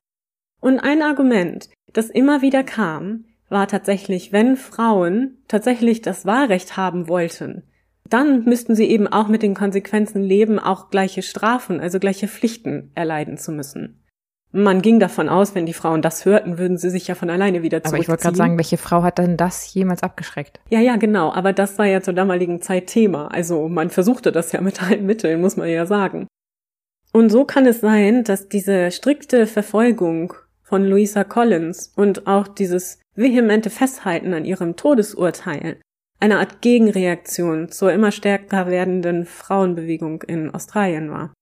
Und ein Argument, das immer wieder kam, war tatsächlich, wenn Frauen tatsächlich das Wahlrecht haben wollten, dann müssten sie eben auch mit den Konsequenzen leben, auch gleiche Strafen, also gleiche Pflichten erleiden zu müssen. Man ging davon aus, wenn die Frauen das hörten, würden sie sich ja von alleine wieder zurückziehen. Aber ich wollte gerade sagen, welche Frau hat denn das jemals abgeschreckt? Ja, ja, genau. Aber das war ja zur damaligen Zeit Thema. Also man versuchte das ja mit allen Mitteln, muss man ja sagen. Und so kann es sein, dass diese strikte Verfolgung von Louisa Collins und auch dieses vehemente Festhalten an ihrem Todesurteil eine Art Gegenreaktion zur immer stärker werdenden Frauenbewegung in Australien war.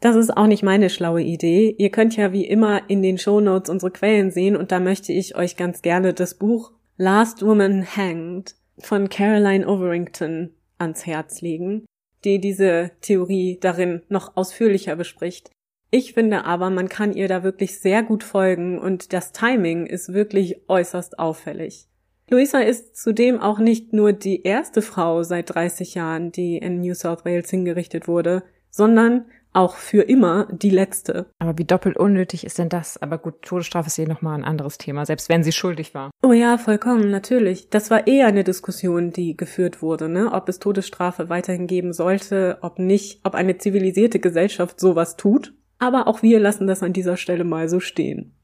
Das ist auch nicht meine schlaue Idee. Ihr könnt ja wie immer in den Shownotes unsere Quellen sehen und da möchte ich euch ganz gerne das Buch Last Woman Hanged von Caroline Overington ans Herz legen, die diese Theorie darin noch ausführlicher bespricht. Ich finde aber, man kann ihr da wirklich sehr gut folgen und das Timing ist wirklich äußerst auffällig. Louisa ist zudem auch nicht nur die erste Frau seit 30 Jahren, die in New South Wales hingerichtet wurde, sondern auch für immer die letzte. Aber wie doppelt unnötig ist denn das? Aber gut, Todesstrafe ist hier nochmal ein anderes Thema, selbst wenn sie schuldig war. Oh ja, vollkommen, natürlich. Das war eher eine Diskussion, die geführt wurde, ne? Ob es Todesstrafe weiterhin geben sollte, ob nicht, ob eine zivilisierte Gesellschaft sowas tut. Aber auch wir lassen das an dieser Stelle mal so stehen.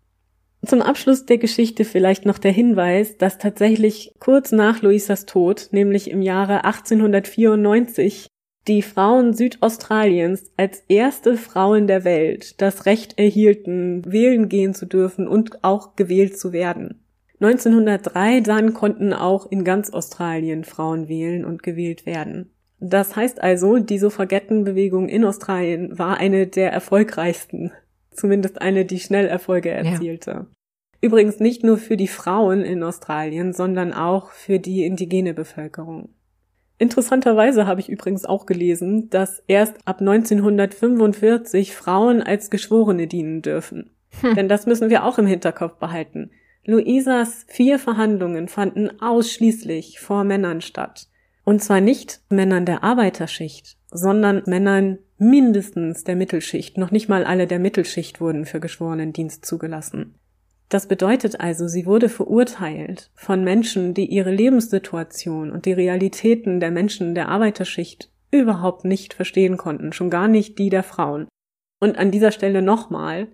Zum Abschluss der Geschichte vielleicht noch der Hinweis, dass tatsächlich kurz nach Louisas Tod, nämlich im Jahre 1894, die Frauen Südaustraliens als erste Frauen der Welt das Recht erhielten, wählen gehen zu dürfen und auch gewählt zu werden. 1903 dann konnten auch in ganz Australien Frauen wählen und gewählt werden. Das heißt also, die Suffragettenbewegung in Australien war eine der erfolgreichsten, zumindest eine, die schnell Erfolge erzielte. Ja. Übrigens nicht nur für die Frauen in Australien, sondern auch für die indigene Bevölkerung. Interessanterweise habe ich übrigens auch gelesen, dass erst ab 1945 Frauen als Geschworene dienen dürfen. Hm. Denn das müssen wir auch im Hinterkopf behalten. Luisas vier Verhandlungen fanden ausschließlich vor Männern statt. Und zwar nicht Männern der Arbeiterschicht, sondern Männern mindestens der Mittelschicht. Noch nicht mal alle der Mittelschicht wurden für Geschworenendienst zugelassen. Das bedeutet also, sie wurde verurteilt von Menschen, die ihre Lebenssituation und die Realitäten der Menschen der Arbeiterschicht überhaupt nicht verstehen konnten, schon gar nicht die der Frauen. Und an dieser Stelle nochmal,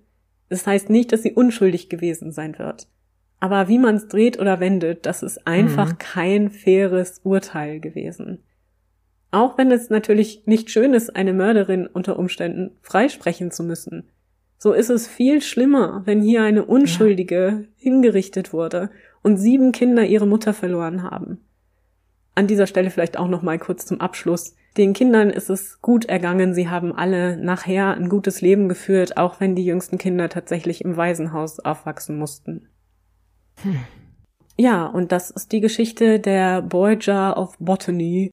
das heißt nicht, dass sie unschuldig gewesen sein wird. Aber wie man es dreht oder wendet, das ist einfach mhm. kein faires Urteil gewesen. Auch wenn es natürlich nicht schön ist, eine Mörderin unter Umständen freisprechen zu müssen. So ist es viel schlimmer, wenn hier eine Unschuldige ja. hingerichtet wurde und sieben Kinder ihre Mutter verloren haben. An dieser Stelle vielleicht auch noch mal kurz zum Abschluss. Den Kindern ist es gut ergangen. Sie haben alle nachher ein gutes Leben geführt, auch wenn die jüngsten Kinder tatsächlich im Waisenhaus aufwachsen mussten. Hm. Ja, und das ist die Geschichte der Voyager of Botany,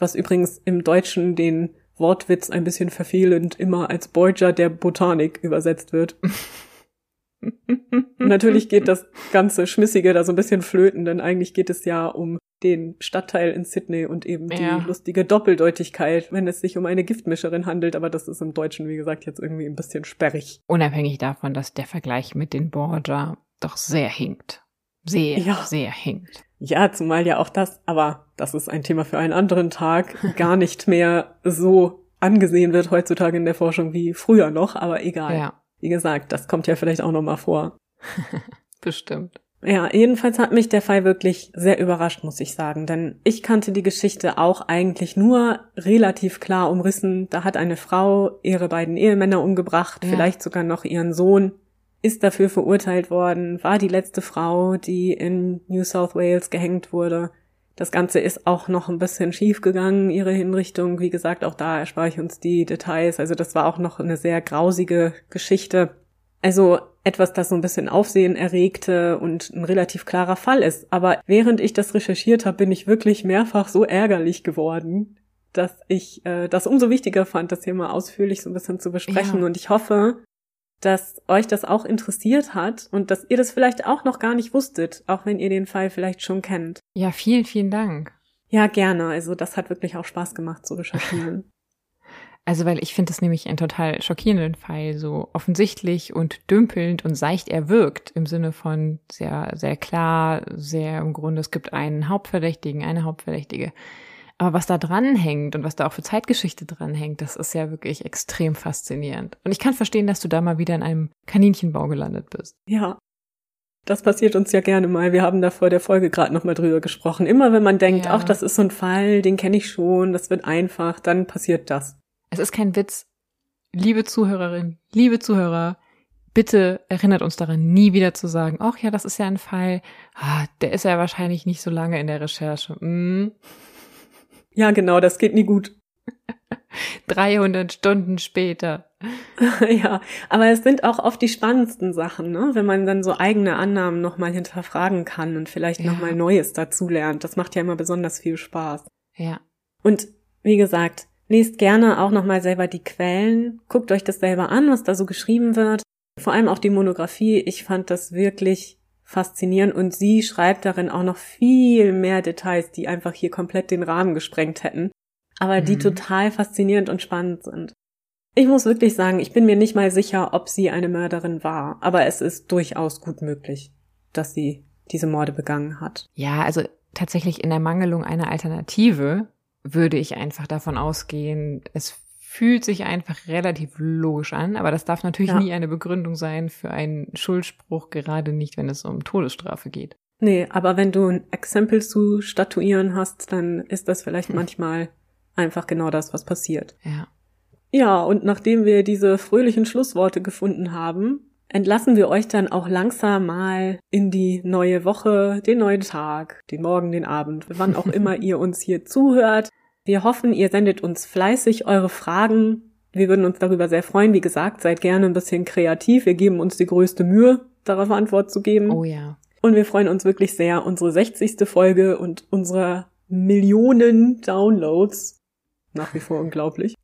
was übrigens im Deutschen den Wortwitz ein bisschen verfehlend immer als Voyager der Botanik übersetzt wird. Natürlich geht das ganze Schmissige da so ein bisschen flöten, denn eigentlich geht es ja um den Stadtteil in Sydney und eben die Ja. lustige Doppeldeutigkeit, wenn es sich um eine Giftmischerin handelt, aber das ist im Deutschen, wie gesagt, jetzt irgendwie ein bisschen sperrig. Unabhängig davon, dass der Vergleich mit den Borgia doch sehr hinkt. Sehr, Ja. sehr hinkt. Ja, zumal ja auch das, aber das ist ein Thema für einen anderen Tag, gar nicht mehr so angesehen wird heutzutage in der Forschung wie früher noch, aber egal. Ja, Wie gesagt, das kommt ja vielleicht auch noch mal vor. bestimmt. Ja, jedenfalls hat mich der Fall wirklich sehr überrascht, muss ich sagen, denn ich kannte die Geschichte auch eigentlich nur relativ klar umrissen. Da hat eine Frau ihre beiden Ehemänner umgebracht, Ja. vielleicht sogar noch ihren Sohn, ist dafür verurteilt worden, war die letzte Frau, die in New South Wales gehängt wurde. Das Ganze ist auch noch ein bisschen schief gegangen, ihre Hinrichtung. Wie gesagt, auch da erspare ich uns die Details. Also das war auch noch eine sehr grausige Geschichte. Also etwas, das so ein bisschen Aufsehen erregte und ein relativ klarer Fall ist. Aber während ich das recherchiert habe, bin ich wirklich mehrfach so ärgerlich geworden, dass ich äh, das umso wichtiger fand, das hier mal ausführlich so ein bisschen zu besprechen. Ja. Und ich hoffe, dass euch das auch interessiert hat und dass ihr das vielleicht auch noch gar nicht wusstet, auch wenn ihr den Fall vielleicht schon kennt. Ja, vielen, vielen Dank. Ja, gerne. Also das hat wirklich auch Spaß gemacht zu recherchieren. Also, weil ich finde es nämlich einen total schockierenden Fall, so offensichtlich und dümpelnd und seicht er wirkt, im Sinne von sehr, sehr klar, sehr im Grunde, es gibt einen Hauptverdächtigen, eine Hauptverdächtige. Aber was da dranhängt und was da auch für Zeitgeschichte dranhängt, das ist ja wirklich extrem faszinierend. Und ich kann verstehen, dass du da mal wieder in einem Kaninchenbau gelandet bist. ja. Das passiert uns ja gerne mal. Wir haben da vor der Folge gerade noch mal drüber gesprochen. Immer wenn man denkt, Ja. ach, das ist so ein Fall, den kenne ich schon, das wird einfach, dann passiert das. Es ist kein Witz. Liebe Zuhörerin, liebe Zuhörer, bitte erinnert uns daran, nie wieder zu sagen, ach ja, das ist ja ein Fall, ah, der ist ja wahrscheinlich nicht so lange in der Recherche. Mm, Ja, genau, das geht nie gut. 300 Stunden später. ja, aber es sind auch oft die spannendsten Sachen, ne? wenn man dann so eigene Annahmen nochmal hinterfragen kann und vielleicht Ja. nochmal Neues dazulernt. Das macht ja immer besonders viel Spaß. Ja, Und wie gesagt, lest gerne auch nochmal selber die Quellen, guckt euch das selber an, was da so geschrieben wird. Vor allem auch die Monographie. Ich fand das wirklich faszinierend und sie schreibt darin auch noch viel mehr Details, die einfach hier komplett den Rahmen gesprengt hätten, aber die Mhm. total faszinierend und spannend sind. Ich muss wirklich sagen, ich bin mir nicht mal sicher, ob sie eine Mörderin war, aber es ist durchaus gut möglich, dass sie diese Morde begangen hat. ja, also tatsächlich in der Mangelung einer Alternative würde ich einfach davon ausgehen, es fühlt sich einfach relativ logisch an, aber das darf natürlich Ja. nie eine Begründung sein für einen Schuldspruch, gerade nicht, wenn es um Todesstrafe geht. Nee, aber wenn du ein Exempel zu statuieren hast, dann ist das vielleicht manchmal einfach genau das, was passiert. Ja. Ja, und nachdem wir diese fröhlichen Schlussworte gefunden haben, entlassen wir euch dann auch langsam mal in die neue Woche, den neuen Tag, den Morgen, den Abend, wann auch immer ihr uns hier zuhört. Wir hoffen, ihr sendet uns fleißig eure Fragen. Wir würden uns darüber sehr freuen. Wie gesagt, seid gerne ein bisschen kreativ. Wir geben uns die größte Mühe, darauf Antwort zu geben. Oh ja. Und wir freuen uns wirklich sehr, unsere 60. Folge und unsere Millionen Downloads, nach wie vor unglaublich,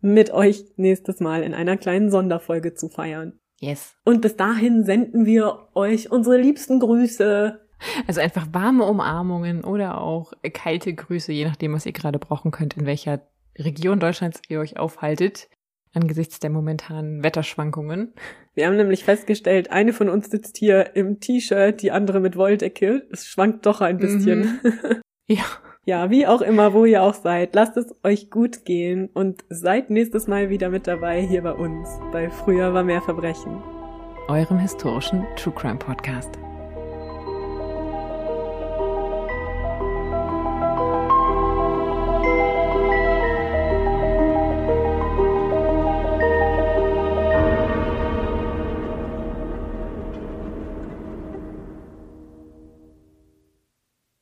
mit euch nächstes Mal in einer kleinen Sonderfolge zu feiern. Yes. Und bis dahin senden wir euch unsere liebsten Grüße. Also einfach warme Umarmungen oder auch kalte Grüße, je nachdem, was ihr gerade brauchen könnt, in welcher Region Deutschlands ihr euch aufhaltet, angesichts der momentanen Wetterschwankungen. Wir haben nämlich festgestellt, eine von uns sitzt hier im T-Shirt, die andere mit Wolldecke. Es schwankt doch ein bisschen. Ja. Ja, wie auch immer, wo ihr auch seid, lasst es euch gut gehen und seid nächstes Mal wieder mit dabei hier bei uns, bei Früher war mehr Verbrechen. Eurem historischen True Crime Podcast.